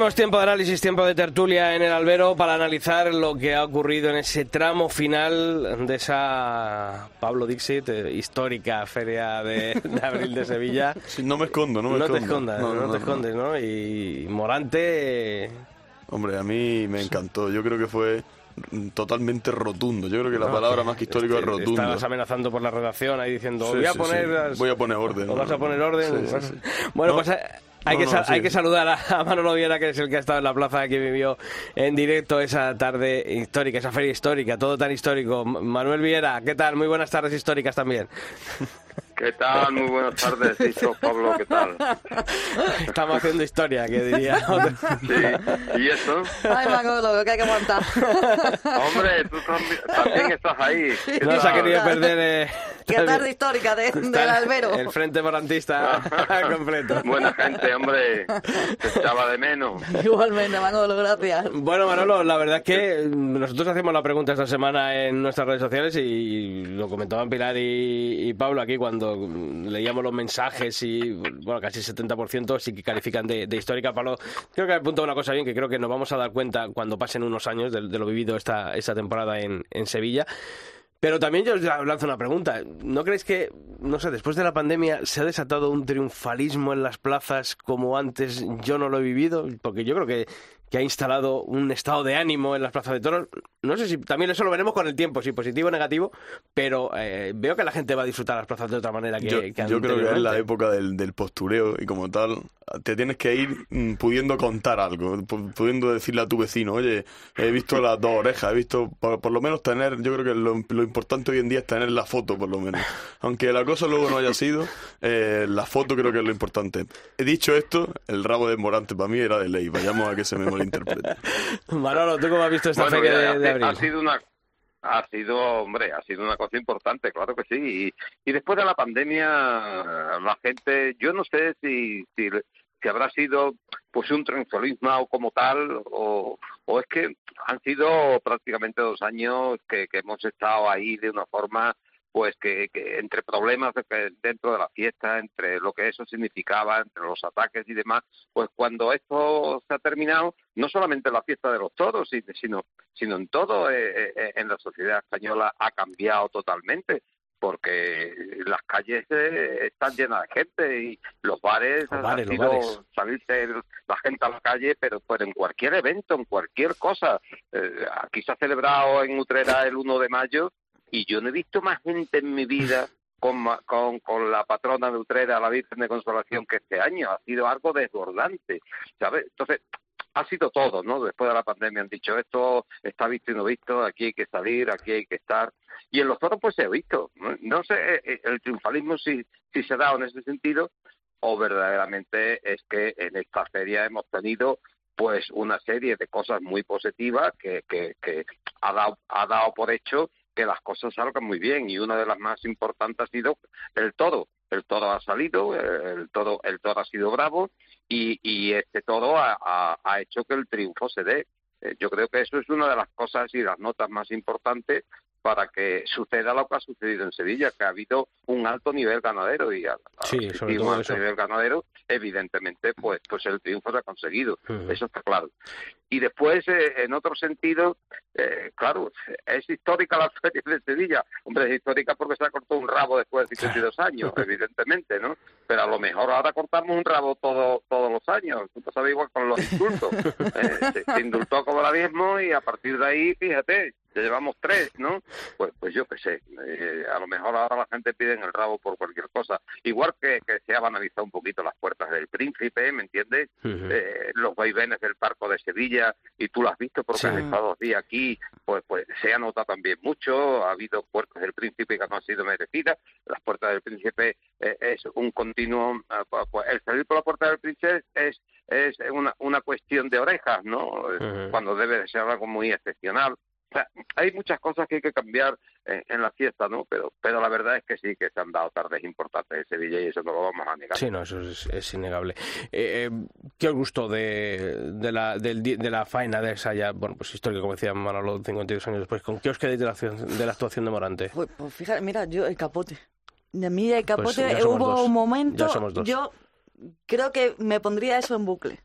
Speaker 1: Abrimos tiempo de análisis, tiempo de tertulia en el albero para analizar lo que ha ocurrido en ese tramo final de esa Pablo Dixit eh, histórica feria de, de abril de Sevilla.
Speaker 3: Sí, no me escondo, no me
Speaker 1: No te
Speaker 3: escondo.
Speaker 1: escondas, no, te escondes, ¿no? Y Morante, eh,
Speaker 3: Hombre, a mí me encantó. Yo creo que fue totalmente rotundo. Yo creo que la
Speaker 1: no,
Speaker 3: palabra más que histórico es
Speaker 1: este,
Speaker 3: rotundo.
Speaker 1: Estabas amenazando por la redacción ahí diciendo,
Speaker 3: Sí,
Speaker 1: voy a
Speaker 3: sí,
Speaker 1: poner...
Speaker 3: sí.
Speaker 1: las-
Speaker 3: Voy a poner orden.
Speaker 1: ¿O vas a poner orden? Bueno,
Speaker 3: No,
Speaker 1: pues eh, hay,
Speaker 3: no,
Speaker 1: que,
Speaker 3: no,
Speaker 1: sa-
Speaker 3: sí.
Speaker 1: hay que saludar a, a Manolo Viera, que es el que ha estado en la plaza que vivió en directo esa tarde histórica, esa feria histórica, todo tan histórico. Manuel Viera, ¿qué tal? Muy buenas tardes históricas también.
Speaker 10: ¿Qué tal? Muy buenas tardes, Iso, Pablo, ¿qué tal?
Speaker 1: Estamos haciendo historia, que diría.
Speaker 10: Sí, ¿y eso?
Speaker 2: Ay, Manolo, que hay que aguantar.
Speaker 10: Hombre, tú también, estás ahí. ¿Qué
Speaker 1: No se ha querido perder... eh,
Speaker 2: Qué tarde histórica de, del albero.
Speaker 1: El frente morantista completo.
Speaker 10: Buena gente, hombre. Te echaba de menos.
Speaker 2: Igualmente, Manolo, gracias.
Speaker 1: Bueno, Manolo, la verdad es que nosotros hacemos la pregunta esta semana en nuestras redes sociales y lo comentaban Pilar y, y Pablo aquí cuando leíamos los mensajes y, bueno, casi 70% sí que califican de, de histórica. Pablo, creo que apunta una cosa bien que creo que nos vamos a dar cuenta cuando pasen unos años de, lo vivido esta, esta temporada en Sevilla. Pero también yo os lanzo una pregunta. ¿No creéis que, no sé, después de la pandemia se ha desatado un triunfalismo en las plazas como antes yo no lo he vivido? Porque yo creo que, que ha instalado un estado de ánimo en las plazas de toros. No sé si también eso lo veremos con el tiempo, si positivo o negativo, pero eh, veo que la gente va a disfrutar las plazas de otra manera que,
Speaker 3: yo,
Speaker 1: que
Speaker 3: yo creo que es la época del, del postureo y como tal te tienes que ir mm, pudiendo contar algo, pu- pudiendo decirle a tu vecino, oye, he visto las dos orejas, he visto, por, por lo menos tener, yo creo que lo, lo importante hoy en día es tener la foto por lo menos. Aunque la cosa luego no haya sido, eh, la foto creo que es lo importante. He dicho esto, el rabo de Morante para mí era de ley, vayamos a que se me malinterprete.
Speaker 1: Manolo, ¿tú cómo has visto esta
Speaker 10: Bueno,
Speaker 1: feria de, abril?
Speaker 10: ha sido una ha sido hombre ha sido una cosa importante claro que sí y, y después de la pandemia la gente yo no sé si si, si habrá sido pues un triunfalismo como tal o, o es que han sido prácticamente dos años que, que hemos estado ahí de una forma pues que, que entre problemas dentro de la fiesta, entre lo que eso significaba, entre los ataques y demás, pues cuando esto se ha terminado, no solamente la fiesta de los toros, si- sino, sino en todo, eh, eh, en la sociedad española ha cambiado totalmente porque las calles eh, están llenas de gente y los bares,
Speaker 1: Los
Speaker 10: ha
Speaker 1: bares, los
Speaker 10: sido
Speaker 1: bares.
Speaker 10: salirse la gente a la calle, pero, pero en cualquier evento, en cualquier cosa. Eh, aquí se ha celebrado en Utrera el 1 de mayo y yo no he visto más gente en mi vida con, con, la patrona de Utrera, la Virgen de Consolación, que este año. Ha sido algo desbordante, ¿sabes? Entonces, ha sido todo, ¿no? Después de la pandemia han dicho esto está visto y no visto, aquí hay que salir, aquí hay que estar. Y en los toros pues se ha visto. No, No sé eh, eh, el triunfalismo si, si se ha dado en ese sentido o verdaderamente es que en esta feria hemos tenido pues una serie de cosas muy positivas que, que, que ha, dado, ha dado por hecho que las cosas salgan muy bien y una de las más importantes ha sido el todo. El todo ha salido, el todo, el todo ha sido bravo y, y este todo ha, ha, ha hecho que el triunfo se dé. Eh, Yo creo que eso es una de las cosas y las notas más importantes para que suceda lo que ha sucedido en Sevilla, que ha habido un alto nivel ganadero y
Speaker 1: Sí, sobre todo
Speaker 10: un alto
Speaker 1: eso.
Speaker 10: nivel ganadero, evidentemente, pues, pues el triunfo se ha conseguido. Eso está claro. Y después, eh, en otro sentido, eh, claro, es histórica la feria de Sevilla. Hombre, es histórica porque se ha cortado un rabo después de 52 años, evidentemente, ¿no? Pero a lo mejor ahora cortamos un rabo todo, todos los años. Tú sabes igual con los indultos. Eh, se, se indultó como la mismo y a partir de ahí, fíjate, ya llevamos tres, ¿no? Pues, pues yo qué sé. eh, a lo mejor ahora la gente pide el rabo por cualquier cosa. Igual que, que se ha banalizado un poquito las puertas del príncipe, ¿me entiendes? Eh, los vaivenes del Parco de Sevilla, y tú lo has visto porque
Speaker 1: Sí.
Speaker 10: has estado dos días aquí, pues, pues se ha notado también mucho, ha habido puertas del Príncipe que no han sido merecidas, las puertas del Príncipe eh, es un continuo, eh, pues, pues, el salir por la puerta del Príncipe es, es una, una cuestión de orejas, ¿no? Cuando debe de ser algo muy excepcional. O sea, hay muchas cosas que hay que cambiar en, en la fiesta, ¿no? Pero, pero la verdad es que sí que se han dado tardes importantes en Sevilla y eso no lo vamos a negar.
Speaker 1: Sí, no, eso es, es innegable. Eh, eh, ¿Qué os gustó de, de, la, del de la faena de esa ya, bueno, pues histórica, como decía Manolo, 52 años después? ¿Con qué os quedáis de la, de la actuación de Morante?
Speaker 2: Pues, pues fíjate, mira, yo el capote. De mí el capote
Speaker 1: Pues ya somos
Speaker 2: hubo
Speaker 1: dos.
Speaker 2: un momento.
Speaker 1: Ya somos dos.
Speaker 2: Yo creo que me pondría eso en bucle.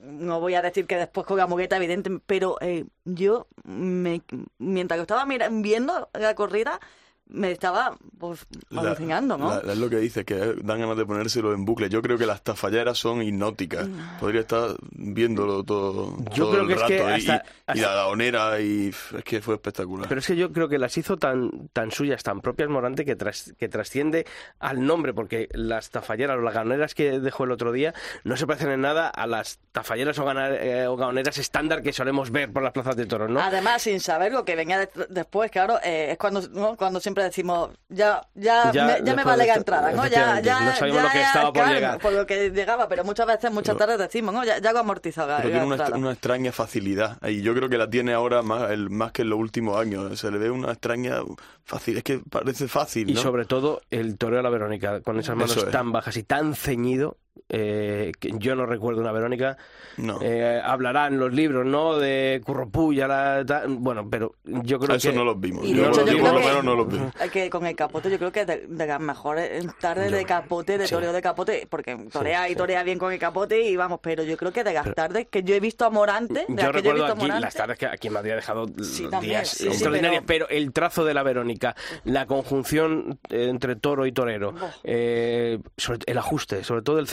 Speaker 2: No voy a decir que después con la mogueta, evidente, pero eh, yo, me, mientras que estaba mira- viendo la corrida, me estaba pues, alucinando, ¿no?
Speaker 3: la- es lo que dice, que dan ganas de ponérselo en bucle. Yo creo que las tafalleras son hipnóticas. Podría estar viéndolo todo,
Speaker 1: Yo
Speaker 3: todo
Speaker 1: creo
Speaker 3: el
Speaker 1: que es
Speaker 3: rato.
Speaker 1: que
Speaker 3: y-
Speaker 1: hasta-
Speaker 3: y,
Speaker 1: hasta-
Speaker 3: la daonera, y es que fue espectacular.
Speaker 1: Pero es que yo creo que las hizo tan, tan suyas, tan propias Morante, que, tras- que trasciende al nombre, porque las tafalleras o las gaoneras que dejó el otro día no se parecen en nada a las tafalleras o, gana- eh, o gaoneras estándar que solemos ver por las plazas de toros, ¿no?
Speaker 2: Además, sin saber lo que venía de- después, claro, eh, es cuando, ¿no? cuando siempre decimos, ya, ya,
Speaker 1: Ya,
Speaker 2: me, ya me vale la entrada, ¿no? Ya, ya,
Speaker 1: no sabíamos
Speaker 2: ya,
Speaker 1: lo que estaba por
Speaker 2: claro,
Speaker 1: llegar.
Speaker 2: Por lo que llegaba, pero muchas veces, muchas tardes decimos, ¿no? Ya, ya lo amortizado la,
Speaker 3: Pero
Speaker 2: la
Speaker 3: tiene una,
Speaker 2: entrada.
Speaker 3: una extraña facilidad. Y yo creo que la tiene ahora más, el, más que en los últimos años. Se le ve una extraña fácil. Es que parece fácil,
Speaker 1: Y sobre todo el toreo a la Verónica, con esas manos
Speaker 3: es.
Speaker 1: tan bajas y tan ceñido, eh, que yo no recuerdo una Verónica.
Speaker 3: No.
Speaker 1: Eh, hablarán los libros, ¿no? De Curropuya, la, ta- bueno, pero yo creo
Speaker 3: Eso
Speaker 1: que...
Speaker 3: no los vimos.
Speaker 2: Y
Speaker 3: Yo
Speaker 2: hecho,
Speaker 3: los
Speaker 2: yo
Speaker 3: vi,
Speaker 2: creo
Speaker 3: por lo
Speaker 2: que-
Speaker 3: menos no los vi.
Speaker 2: Es que con el capote yo creo que de, de las mejores tardes de capote, de
Speaker 1: sí.
Speaker 2: toreo de capote, porque torea y
Speaker 1: sí.
Speaker 2: torea bien con el capote y vamos, pero yo creo que de las tardes que yo he visto a Morante, de
Speaker 1: Yo
Speaker 2: las que yo he
Speaker 1: recuerdo
Speaker 2: a
Speaker 1: aquí
Speaker 2: Morante,
Speaker 1: las tardes que aquí en Madrid ha dejado días
Speaker 2: sí, sí,
Speaker 1: extraordinarios,
Speaker 2: pero-
Speaker 1: pero... el trazo de la Verónica, la conjunción eh, entre toro y torero, eh, sobre- el ajuste, sobre todo el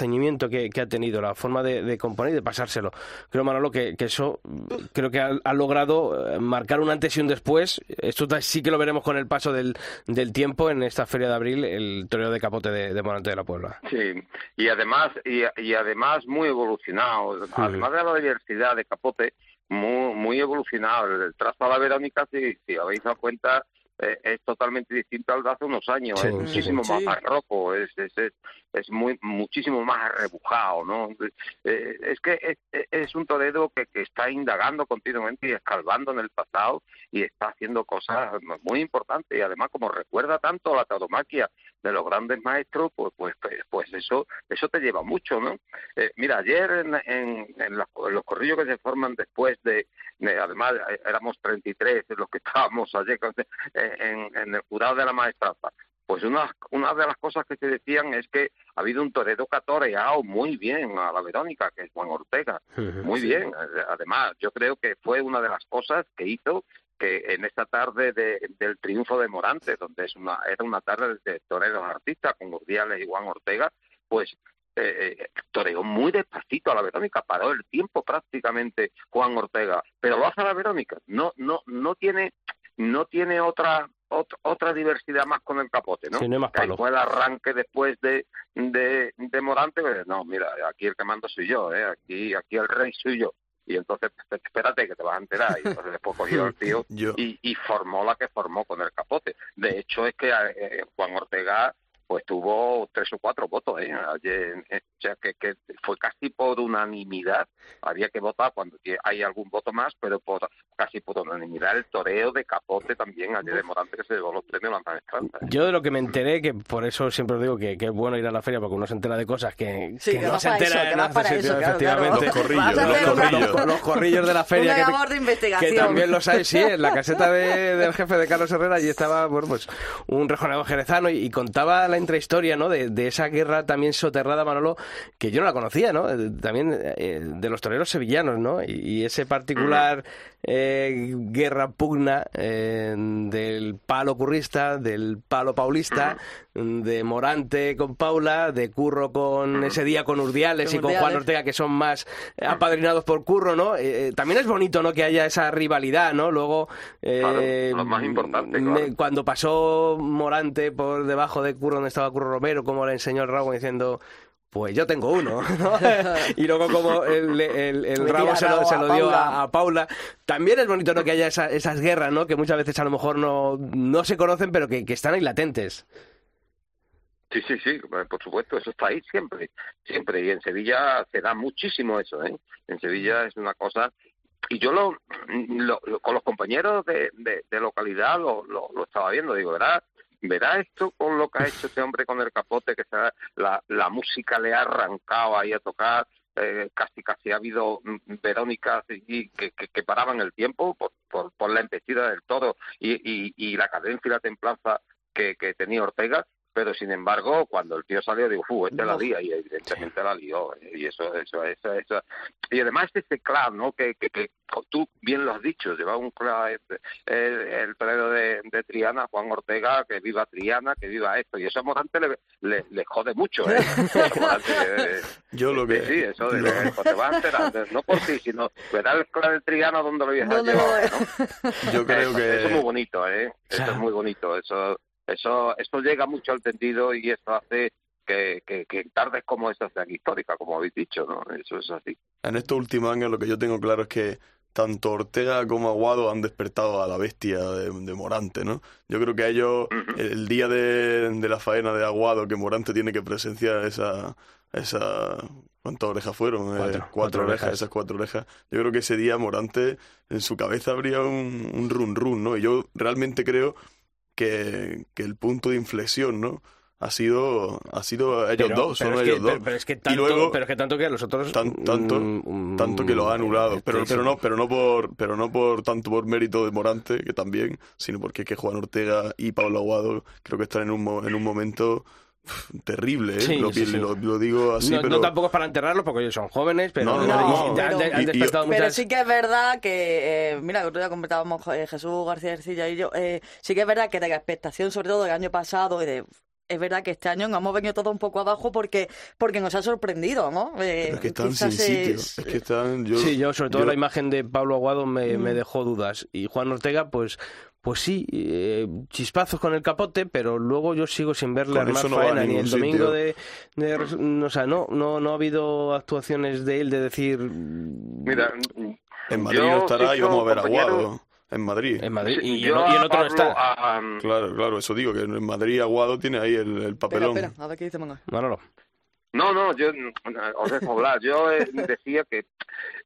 Speaker 1: que, que ha tenido, la forma de, de componer y de pasárselo. Creo, Manolo, que, que eso creo que ha, ha logrado eh, marcar un antes y un después. Esto sí que lo veremos con el paso del, del tiempo en esta feria de abril, el torero de capote de, de Morante de la Puebla.
Speaker 10: Sí, y además, y, y además muy evolucionado. Además de la diversidad de capote, muy, muy evolucionado. El trazo a la Verónica, si, si habéis dado cuenta, eh, es totalmente distinto al de hace unos años.
Speaker 1: Sí,
Speaker 10: es muchísimo
Speaker 2: sí.
Speaker 10: más barroco, es, es, es, es muy, muchísimo más rebujado, ¿no? Eh, es que es, es un torero que, que está indagando continuamente y escalvando en el pasado y está haciendo cosas muy importantes y además como recuerda tanto la tauromaquia de los grandes maestros, pues pues pues, pues eso eso te lleva mucho, ¿no? Eh, mira, ayer en, en, en los, en los corrillos que se forman después de, de- además eh, éramos 33 los que estábamos ayer eh, en, en el jurado de la maestranza. Pues una, una de las cosas que se decían es que ha habido un torero que ha toreado muy bien a la Verónica, que es Juan Ortega. Muy bien. Eh, Además, yo creo que fue una de las cosas que hizo que en esta tarde de- del triunfo de Morante, donde es una, era una tarde de toreros artistas con Urdiales y Juan Ortega, pues eh, eh, toreó muy despacito a la Verónica, paró el tiempo prácticamente Juan Ortega, pero lo hace a la Verónica, no, no, no tiene, no tiene otra ot- otra diversidad más con el capote, ¿no?
Speaker 1: Sí, no más palo.
Speaker 10: fue el arranque después de, de, de Morante, pues, no, mira, aquí el que mando soy yo, ¿eh? aquí, aquí el rey soy yo. Y entonces, pues, espérate que te vas a enterar. Y entonces después cogió el tío y, y formó la que formó con el capote. De hecho, es que eh, Juan Ortega pues tuvo tres o cuatro votos, ¿eh? Ayer, o sea, que, que fue casi por unanimidad. Había que votar cuando hay algún voto más, pero por, casi por unanimidad el toreo de Capote también, ayer de Morante, que se llevó los premios Lanzan Esperanza. ¿eh?
Speaker 1: Yo de lo que me enteré, que por eso siempre os digo que, que es bueno ir a la feria, porque uno se entera de cosas que,
Speaker 2: Sí,
Speaker 1: que
Speaker 2: que
Speaker 1: no se entera
Speaker 2: eso,
Speaker 1: en
Speaker 2: para eso, claro,
Speaker 1: efectivamente.
Speaker 2: claro. Los corrillos,
Speaker 1: los, corrillos, los corrillos de la feria.
Speaker 2: Una
Speaker 1: que-
Speaker 2: labor de
Speaker 1: que también los hay, sí, en la caseta de- del jefe de Carlos Herrera y estaba, bueno, pues un rejoneador jerezano y, y contaba la intrahistoria, ¿no? De, de esa guerra también soterrada, Manolo, que yo no la conocía, ¿no? Eh, También eh, de los toreros sevillanos, ¿no? Y, y ese particular eh, guerra pugna del palo currista, del palo paulista, de Morante con Paula, de Curro con ese día con Urdiales
Speaker 2: Con
Speaker 1: y con Juan. Ortega, que son más apadrinados por Curro, ¿no? Eh, eh, también es bonito, ¿no? Que haya esa rivalidad, ¿no? Luego, eh,
Speaker 10: Claro, lo más importante, claro.
Speaker 1: cuando pasó Morante por debajo de Curro, donde estaba Curro Romero, como le enseñó el rabo diciendo... Pues yo tengo uno, ¿no? y luego como el, el- rabo se lo, se
Speaker 2: a
Speaker 1: lo dio
Speaker 2: Paula.
Speaker 1: a, a Paula. También es bonito, ¿no? Que haya esa- esas guerras, ¿no? Que muchas veces a lo mejor no, no se conocen, pero que, que están ahí latentes.
Speaker 10: Sí, sí, sí, por supuesto, eso está ahí siempre, siempre. Y en Sevilla se da muchísimo eso, ¿eh? En Sevilla es una cosa. Y yo lo, lo- lo- con los compañeros de, de, de localidad lo, lo, lo estaba viendo, digo, verá, verá esto con lo que ha hecho este hombre con el capote, que se- la, la música le ha arrancado ahí a tocar, eh, casi casi ha habido mm, Verónicas y que, que, paraban el tiempo por, por, por la embestida del toro y, y, y la cadencia y la templanza que, que tenía Ortega, pero sin embargo, cuando el tío salió, digo, ¡uh, este la lía! Y evidentemente la lió. ¿eh? Y eso, eso, eso, eso. Y además este clan, ¿no? Que, que, que tú bien lo has dicho, lleva un clan, este, el, el torero de, de Triana, Juan Ortega, que viva Triana, que viva esto. Y eso a Morante le, le, le jode mucho, ¿eh? A Morante, eh,
Speaker 3: Yo lo que...
Speaker 10: Sí, sí, eso de pues, te vas a enterar, no por ti, sino verá el clan de Triana donde lo habías llevado, ¿no?
Speaker 3: Yo creo
Speaker 10: Eso-
Speaker 3: que-
Speaker 10: Eso es muy bonito, ¿eh? Eso es muy bonito. Eso, eso, eso llega mucho al tendido y eso hace que, que, que tardes como esta sean históricas, como habéis dicho, ¿no? Eso es así.
Speaker 3: En estos últimos años lo que yo tengo claro es que tanto Ortega como Aguado han despertado a la bestia de, de Morante, ¿no? Yo creo que a ellos, el día de, de la faena de Aguado, que Morante tiene que presenciar esa... esa ¿Cuántas orejas fueron? Eh,
Speaker 1: Cuatro,
Speaker 3: cuatro,
Speaker 1: cuatro
Speaker 3: orejas,
Speaker 1: orejas.
Speaker 3: esas cuatro orejas. Yo creo que ese día Morante, en su cabeza habría un, un run run, ¿no? Y yo realmente creo que, que el punto de inflexión, ¿no? Ha sido, ha sido ellos
Speaker 1: Pero-
Speaker 3: dos, son
Speaker 1: pero es
Speaker 3: ellos
Speaker 1: que-
Speaker 3: dos.
Speaker 1: pero- es que
Speaker 3: y
Speaker 1: tanto-
Speaker 3: luego,
Speaker 1: pero es que tanto que los otros
Speaker 3: tan- tanto,
Speaker 1: mm,
Speaker 3: tanto que lo ha anulado, pero, pero no, pero no por, pero no por tanto por mérito de Morante, que también, sino porque es que Juan Ortega y Pablo Aguado creo que están en un, en un momento terrible, ¿eh?
Speaker 1: Sí,
Speaker 3: lo,
Speaker 1: sí, sí.
Speaker 3: lo- lo digo así,
Speaker 1: no,
Speaker 3: pero
Speaker 1: no tampoco es para enterrarlos porque ellos son jóvenes, pero
Speaker 3: No,
Speaker 1: y-
Speaker 3: no,
Speaker 1: y-
Speaker 3: no,
Speaker 1: han- han
Speaker 3: y- y-
Speaker 1: despertado
Speaker 2: Pero
Speaker 1: muchas...
Speaker 2: sí que es verdad que, eh, mira, el otro día comentábamos eh, Jesús García Ercilla y yo, eh, sí que es verdad que de la expectación, sobre todo del año pasado, y de, es verdad que este año nos hemos venido todo un poco abajo porque porque nos ha sorprendido, ¿no? Eh,
Speaker 3: pero es que están sin sitio,
Speaker 2: es-
Speaker 3: es que están... Yo,
Speaker 1: sí, yo sobre todo
Speaker 3: yo-
Speaker 1: la imagen de Pablo Aguado me,
Speaker 2: Mm.
Speaker 1: me dejó dudas. Y Juan Ortega, pues pues sí, eh, chispazos con el capote, pero luego yo sigo sin verle
Speaker 3: Con
Speaker 1: armar
Speaker 3: eso no a
Speaker 1: faena ni el domingo de, o sea, no, no, no ha habido actuaciones de él de decir
Speaker 10: Mira,
Speaker 3: En Madrid
Speaker 10: yo,
Speaker 3: no estará y vamos a ver a Aguado. En Madrid.
Speaker 1: en Madrid y,
Speaker 10: yo
Speaker 1: el, y el otro no está.
Speaker 10: a- a-
Speaker 3: Claro, claro, eso digo, que en Madrid Aguado tiene ahí el, el
Speaker 2: Espera,
Speaker 3: papelón.
Speaker 2: espera, a ver qué dice.
Speaker 1: Manolo.
Speaker 10: No, no, yo os dejo hablar. Yo eh, decía que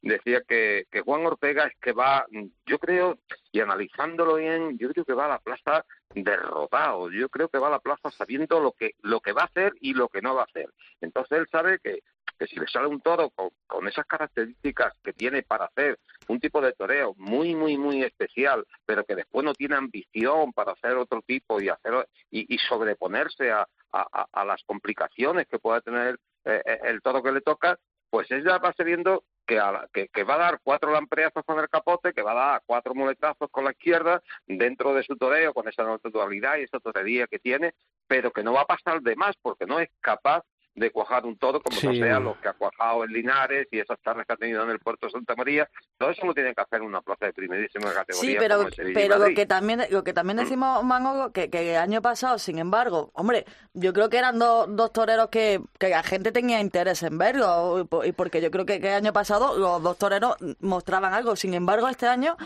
Speaker 10: decía que, que Juan Ortega es que va, yo creo, y analizándolo bien, yo creo que va a la plaza derrotado. Yo creo que va a la plaza sabiendo lo que lo que va a hacer y lo que no va a hacer. Entonces él sabe que, que si le sale un toro con, con esas características que tiene para hacer un tipo de toreo muy, muy, muy especial, pero que después no tiene ambición para hacer otro tipo y hacer y, y sobreponerse a, a- las complicaciones que pueda tener eh, eh, el toro que le toca, pues ella va sabiendo que, a que, que va a dar cuatro lampreazos con el capote, que va a dar cuatro muletazos con la izquierda dentro de su toreo, con esa naturalidad y esa torería que tiene, pero que no va a pasar de más porque no es capaz de cuajar un toro como
Speaker 1: Sí.
Speaker 10: sea lo que ha cuajado en Linares y esas tardes que ha tenido en el puerto de Santa María. Todo eso lo tiene que hacer en una plaza de primerísima categoría.
Speaker 2: Sí, pero,
Speaker 10: como
Speaker 2: pero lo que también lo que también decimos, Manolo, que, que el año pasado, sin embargo, hombre, yo creo que eran dos, dos toreros que, que la gente tenía interés en verlo, y porque yo creo que, que el año pasado los dos toreros mostraban algo. Sin embargo, este año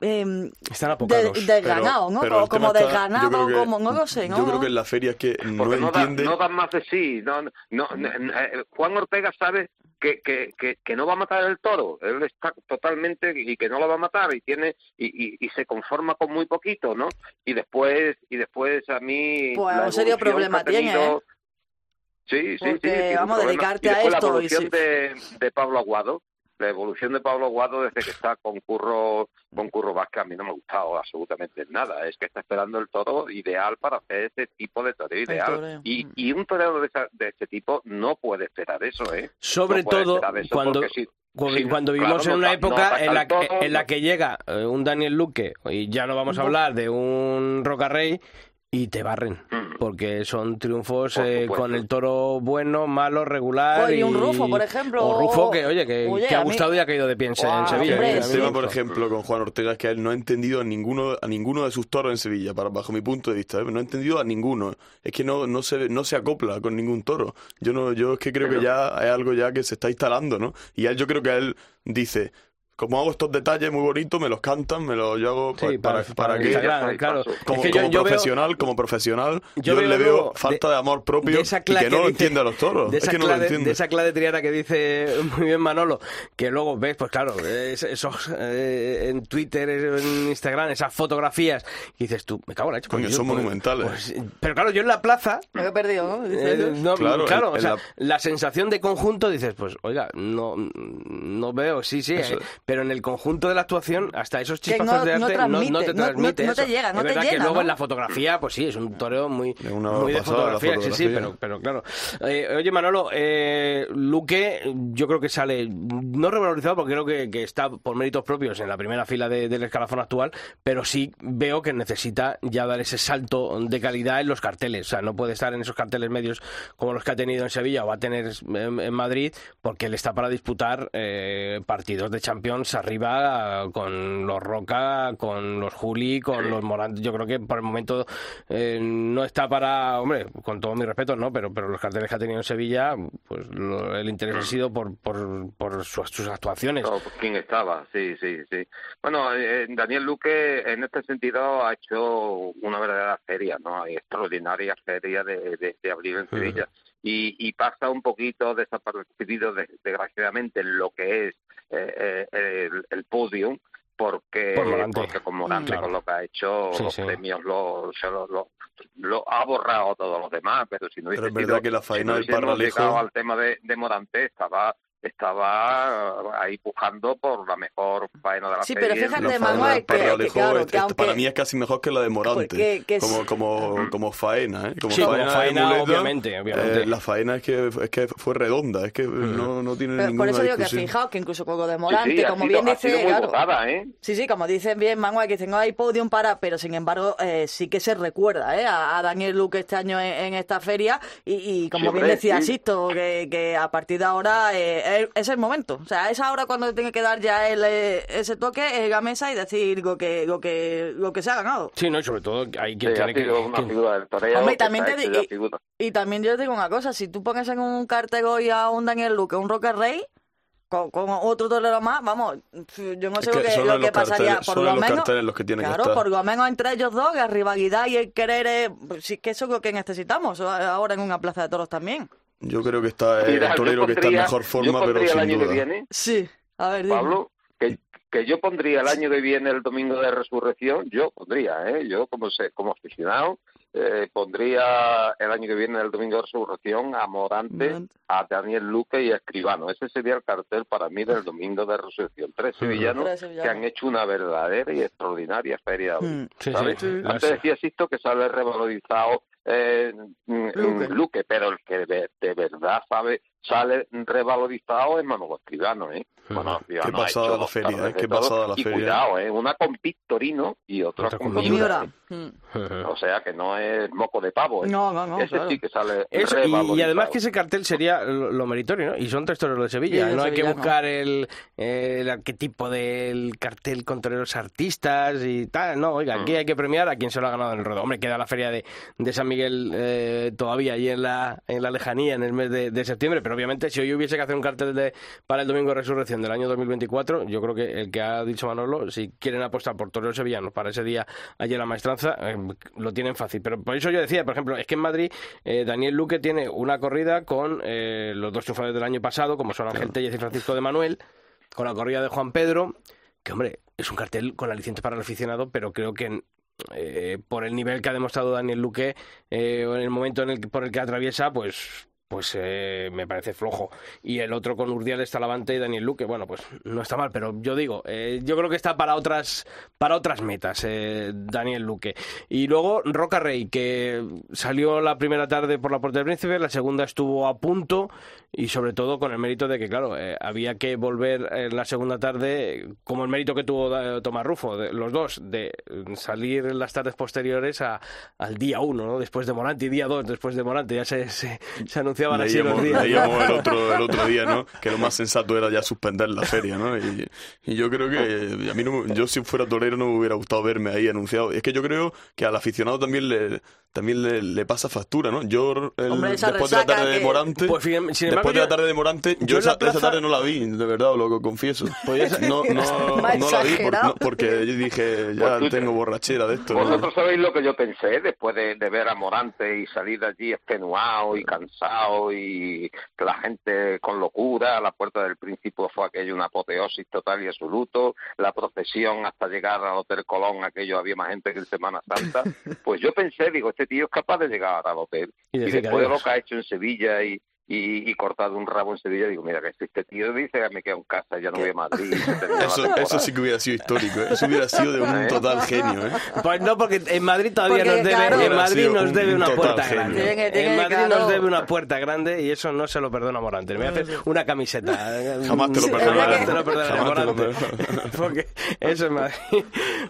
Speaker 2: eh,
Speaker 1: Están apocados.
Speaker 2: de- desganado, ¿no?
Speaker 3: pero
Speaker 2: como
Speaker 3: tema está- creo que-
Speaker 2: como, no lo sé, ¿no?
Speaker 3: Yo creo que en la feria es que no
Speaker 10: no, da-
Speaker 3: entiende...
Speaker 10: no dan más de sí. No, no, no, eh, Juan Ortega sabe que, que, que, que no va a matar el toro. Él está totalmente y que no lo va a matar y tiene y, y, y se conforma con muy poquito, ¿no? Y después y después a mí
Speaker 2: Pues un serio problema
Speaker 10: tenido-
Speaker 2: tiene, ¿eh?
Speaker 10: Sí, sí, sí.
Speaker 2: Porque,
Speaker 10: un
Speaker 2: vamos,
Speaker 10: problema.
Speaker 2: dedicarte
Speaker 10: y
Speaker 2: a esto y
Speaker 10: La evolución
Speaker 2: sí.
Speaker 10: de, de Pablo Aguado, la evolución de Pablo Aguado desde que está con Curro, con Curro Vázquez a mí no me ha gustado absolutamente nada. Es que está esperando el toro ideal para hacer ese tipo de toreo ideal.
Speaker 2: toreo.
Speaker 10: Y, y un torero de, esa- de este tipo no puede esperar eso, ¿eh?
Speaker 1: Sobre
Speaker 10: No
Speaker 1: todo cuando,
Speaker 10: si-
Speaker 1: cuando,
Speaker 10: si-
Speaker 1: cuando
Speaker 10: claro,
Speaker 1: vivimos en una
Speaker 10: no
Speaker 1: época en la, en la que llega eh, un Daniel Luque y ya no vamos a hablar de un Rocarrey y te barren
Speaker 10: Mm.
Speaker 1: porque son triunfos eh, con el toro bueno, malo, regular
Speaker 2: Oye, un Rufo, por ejemplo,
Speaker 1: o Rufo que oye que,
Speaker 2: Oye,
Speaker 1: que ha
Speaker 2: a mí-
Speaker 1: gustado y ha caído de pie en, Sevilla
Speaker 2: hombre,
Speaker 1: ¿eh?
Speaker 3: El
Speaker 1: A
Speaker 3: tema, por ejemplo, con Juan Ortega es que él no ha entendido a ninguno, a ninguno de sus toros en Sevilla, para, bajo mi punto de vista. ¿eh? No ha entendido a ninguno. Es que no, no, se, no se acopla con ningún toro. Yo no yo es que creo que ya es algo ya que se está instalando, ¿no? Y a él yo creo que él dice... Como hago estos detalles muy bonitos, me los cantan, me los yo hago
Speaker 1: Sí,
Speaker 3: para,
Speaker 1: para-
Speaker 3: para,
Speaker 1: para
Speaker 3: que
Speaker 1: Instagram, claro.
Speaker 3: como,
Speaker 1: Es que yo-
Speaker 3: como
Speaker 1: yo veo-
Speaker 3: profesional, como profesional,
Speaker 1: yo
Speaker 3: yo,
Speaker 1: veo
Speaker 3: le veo falta de, amor propio
Speaker 1: de
Speaker 3: y que no lo entiende a los toros.
Speaker 1: De
Speaker 3: Es
Speaker 1: esa,
Speaker 3: que no lo
Speaker 1: clave,
Speaker 3: entiende.
Speaker 1: de esa clave triana que dice muy bien Manolo, que luego ves, pues claro, es- esos eh, en Twitter, en Instagram, esas fotografías, y dices tú, me cago en la leche.
Speaker 3: Porque
Speaker 1: pues
Speaker 3: son
Speaker 1: pues-
Speaker 3: monumentales.
Speaker 1: pues, pero claro, yo en la plaza,
Speaker 2: Me he perdido, ¿no?
Speaker 1: Eh, no,
Speaker 3: Claro,
Speaker 1: o sea,
Speaker 3: la-
Speaker 1: la... sensación de conjunto dices, pues oiga, no, no veo, sí, sí, eh,
Speaker 3: es.
Speaker 1: Pero en el conjunto de la actuación, hasta esos chispazos
Speaker 2: no-
Speaker 1: de
Speaker 2: no
Speaker 1: arte no, te
Speaker 2: no- no-
Speaker 1: transmite
Speaker 2: no te llega, no
Speaker 1: es
Speaker 2: te
Speaker 1: verdad que luego
Speaker 2: ¿no?
Speaker 1: en la fotografía, pues sí, es un toreo muy, muy de fotografía, sí, sí, pero, pero claro. Eh, oye, Manolo, eh, Luque, yo creo que sale, no revalorizado porque creo que, que está por méritos propios en la primera fila de- del escalafón actual, pero sí veo que necesita ya dar ese salto de calidad en los carteles. O sea, no puede estar en esos carteles medios como los que ha tenido en Sevilla o va a tener en, en Madrid, porque él está para disputar eh, partidos de Champions arriba con los Roca, con los Juli, con los Morán. Yo creo que por el momento eh, no está para, hombre, con todo mi respeto, ¿no? Pero, pero los carteles que ha tenido en Sevilla, pues lo- el interés ha sido por, por, por sus, sus actuaciones.
Speaker 10: No, ¿Quién estaba? Sí, sí, sí. Bueno, eh, Daniel Luque en este sentido ha hecho una verdadera feria, ¿no? Extraordinaria feria de, de, de abril en Sevilla. Y, y pasa un poquito desapercibido, de- desgraciadamente, en lo que es eh, eh, el, el podium, porque,
Speaker 1: Por
Speaker 10: porque con Morante,
Speaker 1: Claro.
Speaker 10: con lo que ha hecho,
Speaker 1: Sí,
Speaker 10: los
Speaker 1: sí.
Speaker 10: premios lo, se lo, lo, lo ha borrado a todos los demás, pero si no
Speaker 3: Pero
Speaker 10: hubiese
Speaker 3: es verdad
Speaker 10: sido-
Speaker 3: que la
Speaker 10: si
Speaker 3: faena
Speaker 10: no
Speaker 3: del Parralejo-
Speaker 10: al tema de, de Morante, estaba estaba ahí pujando por la mejor faena de la
Speaker 2: Sí, pero
Speaker 10: feria.
Speaker 2: fíjate, Manuel, que- que claro,
Speaker 3: es-
Speaker 2: que aunque-
Speaker 3: para mí es casi mejor que la de Morante
Speaker 2: que- que
Speaker 3: como como como faena ¿eh? como
Speaker 1: Sí, como
Speaker 3: faena, de
Speaker 1: faena,
Speaker 3: muleta,
Speaker 1: obviamente, obviamente.
Speaker 3: eh, la faena es que es que fue redonda es que no, no tiene
Speaker 2: Pero por
Speaker 3: ninguna
Speaker 2: eso digo que
Speaker 3: discusión
Speaker 2: fijaos que incluso con lo de
Speaker 10: Sí,
Speaker 2: Morante,
Speaker 10: sí, ha
Speaker 2: como
Speaker 10: sido-
Speaker 2: bien dice, claro,
Speaker 10: ¿eh?
Speaker 2: Sí, sí, como dicen bien Manuel, que dicen, no hay podium para, pero sin embargo eh, sí que se recuerda ¿eh? a, a Daniel Luque este año en, en esta feria y, y como
Speaker 10: Sí,
Speaker 2: bien decía
Speaker 10: sí.
Speaker 2: Sisto, que, que a partir de ahora eh, es- es el momento. O sea, es ahora cuando tiene que dar ya el, eh, ese toque en la mesa y decir lo que, lo que, lo que se ha ganado.
Speaker 1: Sí, no, y sobre todo hay quien
Speaker 10: Sí,
Speaker 1: tiene que...
Speaker 10: una figura del toreo.
Speaker 2: Hombre, y
Speaker 10: que
Speaker 2: también te
Speaker 10: figura.
Speaker 2: Y también yo digo una cosa, si tú pones en un cartel hoy a un Daniel Luque, un Roque Rey, con, con otro torero más, vamos, yo no
Speaker 3: Es
Speaker 2: sé lo
Speaker 3: que
Speaker 2: que, lo que pasaría.
Speaker 3: carteles-
Speaker 2: por lo
Speaker 3: los
Speaker 2: menos,
Speaker 3: carteles los que tienen que
Speaker 2: claro,
Speaker 3: estar.
Speaker 2: por lo menos entre ellos dos, la rivalidad y el querer, eh, pues sí que eso es lo que necesitamos ahora en una plaza de toros también.
Speaker 3: Yo creo que está eh,
Speaker 10: Mira,
Speaker 3: el
Speaker 10: yo
Speaker 3: torero que está en
Speaker 10: pondría-
Speaker 3: mejor
Speaker 10: yo
Speaker 3: forma pero
Speaker 10: pondría el
Speaker 3: sin
Speaker 10: año que
Speaker 3: duda
Speaker 10: viene,
Speaker 2: Sí, a ver, dime.
Speaker 10: Pablo, que, que yo pondría el año que viene, el domingo de resurrección, yo pondría, ¿eh? Yo como, sé, como aficionado, eh, pondría el año que viene, el domingo de resurrección, a Morante, a Daniel Luque y a Escribano. Ese sería el cartel para mí del domingo de resurrección. Tres sevillanos que han hecho una verdadera y extraordinaria feria. hoy.
Speaker 2: Mm.
Speaker 1: Sí,
Speaker 10: ¿sabes?
Speaker 1: sí, sí.
Speaker 10: Antes decía Sisto que sale revalorizado eh, mm,
Speaker 2: Luque.
Speaker 10: Luque, pero el que de, de verdad sabe sale revalorizado es Manolo Escribano, ¿eh?
Speaker 3: Qué pasada la feria, ¿eh? Qué pasada la
Speaker 10: y
Speaker 3: feria.
Speaker 10: cuidado, ¿eh? Una con Victorino y otra,
Speaker 1: Otra
Speaker 10: con
Speaker 1: con
Speaker 10: Miura.
Speaker 2: Miura. Mm.
Speaker 10: O sea que no es moco de pavo, ¿eh?
Speaker 2: No, no, no,
Speaker 10: Ese
Speaker 2: claro.
Speaker 10: sí que sale
Speaker 1: Eso, y- además que ese cartel sería lo, lo meritorio, ¿no? Y son tres toreros de Sevilla.
Speaker 2: Sí,
Speaker 1: no hay que buscar el, eh, el arquetipo del cartel con toreros artistas y tal. No, oiga,
Speaker 10: Mm.
Speaker 1: aquí hay que premiar a quien se lo ha ganado en el ruedo. Hombre, queda la feria de, de San Miguel eh, todavía ahí en la, en la lejanía, en el mes de, de septiembre, pero Pero obviamente, si hoy hubiese que hacer un cartel de, para el domingo de resurrección del año 2024, yo creo que el que ha dicho Manolo, si quieren apostar por toreros sevillanos para ese día en la maestranza, eh, lo tienen fácil. Pero por eso yo decía, por ejemplo, es que en Madrid eh, Daniel Luque tiene una corrida con eh, los dos triunfadores del año pasado, como son Ángel Tellez y Francisco de Manuel, con la corrida de Juan Pedro, que hombre, es un cartel con aliciente para el aficionado, pero creo que eh, por el nivel que ha demostrado Daniel Luque en el momento en el, por el que atraviesa, pues pues eh, me parece flojo. Y el otro con Urdiales Talavante y Daniel Luque, bueno, pues no está mal, pero yo digo, eh, yo creo que está para otras para otras metas, eh, Daniel Luque. Y luego Roca Rey, que salió la primera tarde por la Puerta del Príncipe, la segunda estuvo a punto y sobre todo con el mérito de que, claro, eh, había que volver en la segunda tarde, como el mérito que tuvo eh, Tomás Rufo, los dos, de salir en las tardes posteriores a, al día uno, ¿no? después de Morante, y día dos después de Morante, ya se, se, se así los días.
Speaker 3: leíamos el, otro, el otro día, ¿no? Que lo más sensato era ya suspender la feria, ¿no? Y, y yo creo que a mí, no, yo si fuera torero no me hubiera gustado verme ahí anunciado. Es que yo creo que al aficionado también le también le, le pasa factura, ¿no? Yo el-
Speaker 2: Hombre,
Speaker 3: después de la tarde de Morante,
Speaker 1: Pues,
Speaker 3: después de la tarde de Morante,
Speaker 1: yo
Speaker 3: esa,
Speaker 1: plaza-
Speaker 3: esa tarde no la vi, de verdad, os lo confieso. No, no,
Speaker 2: Más
Speaker 3: no la vi por- no, porque yo dije, ya
Speaker 10: Pues tú-
Speaker 3: tengo borrachera de esto. ¿no?
Speaker 10: Vosotros sabéis lo que yo pensé después de, de ver a Morante y salir de allí extenuado y cansado y que la gente con locura, a la puerta del príncipe fue aquello una apoteosis total y absoluto, la procesión hasta llegar al Hotel Colón, aquello había más gente que en Semana Santa, pues yo pensé, digo, este tío es capaz de llegar al hotel
Speaker 1: Y
Speaker 10: y, después de lo que ha hecho en Sevilla y, y, y cortado un rabo en Sevilla, digo, mira, que este tío dice que me quedo en casa, ya no voy a Madrid.
Speaker 3: Eso,
Speaker 10: temporada".
Speaker 3: eso sí que hubiera sido histórico, ¿eh? Eso hubiera sido de un total genio, ¿eh?
Speaker 1: Pues no, porque en Madrid todavía
Speaker 2: Porque,
Speaker 1: nos debe,
Speaker 2: claro.
Speaker 1: en Madrid nos
Speaker 3: sido
Speaker 1: debe
Speaker 3: un
Speaker 1: una puerta
Speaker 3: genio.
Speaker 1: grande.
Speaker 2: Tiene- tiene
Speaker 1: en Madrid
Speaker 2: claro.
Speaker 1: nos debe una puerta grande y eso no se lo perdona a Morante. Le voy a hacer una camiseta.
Speaker 3: Jamás te lo perdonaré.
Speaker 1: jamás te lo perdonaré. Porque eso es Madrid.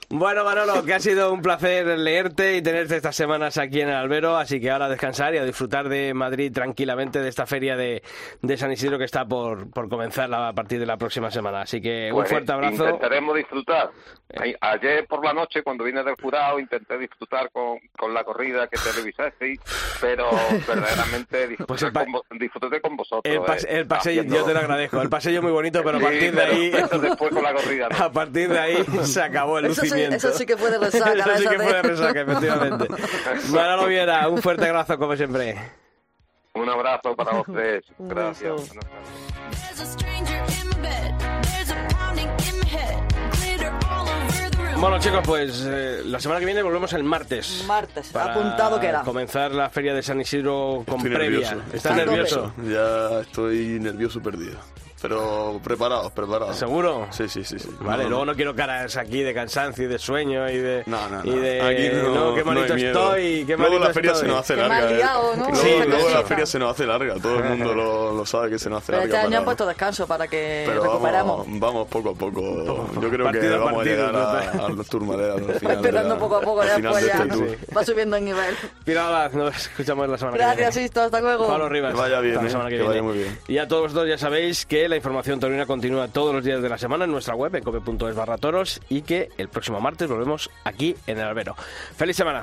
Speaker 1: Bueno, Manolo, que ha sido un placer leerte y tenerte estas semanas aquí en el Albero, así que ahora a descansar y a disfrutar de Madrid tranquilamente de esta feria de, de San Isidro que está por, por comenzar la- a partir de la próxima semana. Así que un
Speaker 10: Pues
Speaker 1: fuerte abrazo.
Speaker 10: Intentaremos disfrutar. Ay- Ayer por la noche, cuando vine del jurado, intenté disfrutar con, con la corrida que televisasteis, pero verdaderamente disfruté,
Speaker 1: Pues el pa-
Speaker 10: con, disfruté con vosotros.
Speaker 1: El, pas-
Speaker 10: eh,
Speaker 1: el paseo, yo te lo agradezco. El paseo muy bonito, pero a
Speaker 10: Sí,
Speaker 1: partir de
Speaker 10: pero-
Speaker 1: ahí.
Speaker 10: después con la corrida, ¿no?
Speaker 1: A partir de ahí se acabó el
Speaker 2: Eso sí-
Speaker 1: lucimiento.
Speaker 2: eso sí que fue de resaca,
Speaker 1: Eso sí que
Speaker 2: de-
Speaker 1: fue de resaca, efectivamente. Manolo Viera, un fuerte abrazo como siempre.
Speaker 10: Un abrazo para los tres. Gracias.
Speaker 1: Bueno, chicos, pues eh, la semana que viene volvemos el martes.
Speaker 2: Martes,
Speaker 1: para
Speaker 2: apuntado queda.
Speaker 1: comenzar la feria de San Isidro con
Speaker 3: Estoy
Speaker 1: previa.
Speaker 3: nervioso.
Speaker 1: ¿Estás
Speaker 2: Estoy
Speaker 1: nervioso?
Speaker 3: Ya estoy nervioso perdido. Pero preparados, preparados.
Speaker 1: ¿Seguro?
Speaker 3: Sí, sí, sí. sí.
Speaker 1: Vale,
Speaker 3: No,
Speaker 1: luego
Speaker 3: no.
Speaker 1: no quiero caras aquí de cansancio y de sueño y de.
Speaker 3: No, no,
Speaker 1: Y
Speaker 3: no.
Speaker 1: de.
Speaker 3: Aquí no,
Speaker 1: qué
Speaker 3: no hay
Speaker 1: bonito
Speaker 3: miedo.
Speaker 1: estoy, qué
Speaker 3: Luego
Speaker 1: bonito
Speaker 3: la feria
Speaker 1: estoy.
Speaker 3: se nos hace larga.
Speaker 2: mal
Speaker 3: ¿eh?
Speaker 2: liado, ¿no?
Speaker 3: Luego,
Speaker 2: Sí,
Speaker 3: luego la feria se nos hace larga. Todo el mundo lo, lo sabe que se nos hace
Speaker 2: Pero
Speaker 3: larga.
Speaker 2: este año han puesto descanso para que
Speaker 3: Pero
Speaker 2: recuperemos.
Speaker 3: vamos, vamos poco a poco. Yo creo que
Speaker 1: Partido a
Speaker 3: vamos a
Speaker 1: partido,
Speaker 3: llegar a,
Speaker 1: ¿no?
Speaker 3: a los Turmaderas al final. la-
Speaker 2: poco a poco,
Speaker 3: al
Speaker 2: ya
Speaker 3: de
Speaker 2: ya
Speaker 3: este
Speaker 2: va subiendo en nivel.
Speaker 1: Pilar Abad, nos escuchamos la semana que
Speaker 2: Gracias,
Speaker 1: viene.
Speaker 2: Sisto, hasta luego.
Speaker 1: Pablo Rivas.
Speaker 3: Que vaya bien, ¿eh?
Speaker 1: que,
Speaker 3: Que vaya muy bien.
Speaker 1: Y a todos vosotros ya sabéis que la información taurina continúa todos los días de la semana en nuestra web, cope.es barra toros, y que el próximo martes volvemos aquí en el albero. ¡Feliz semana!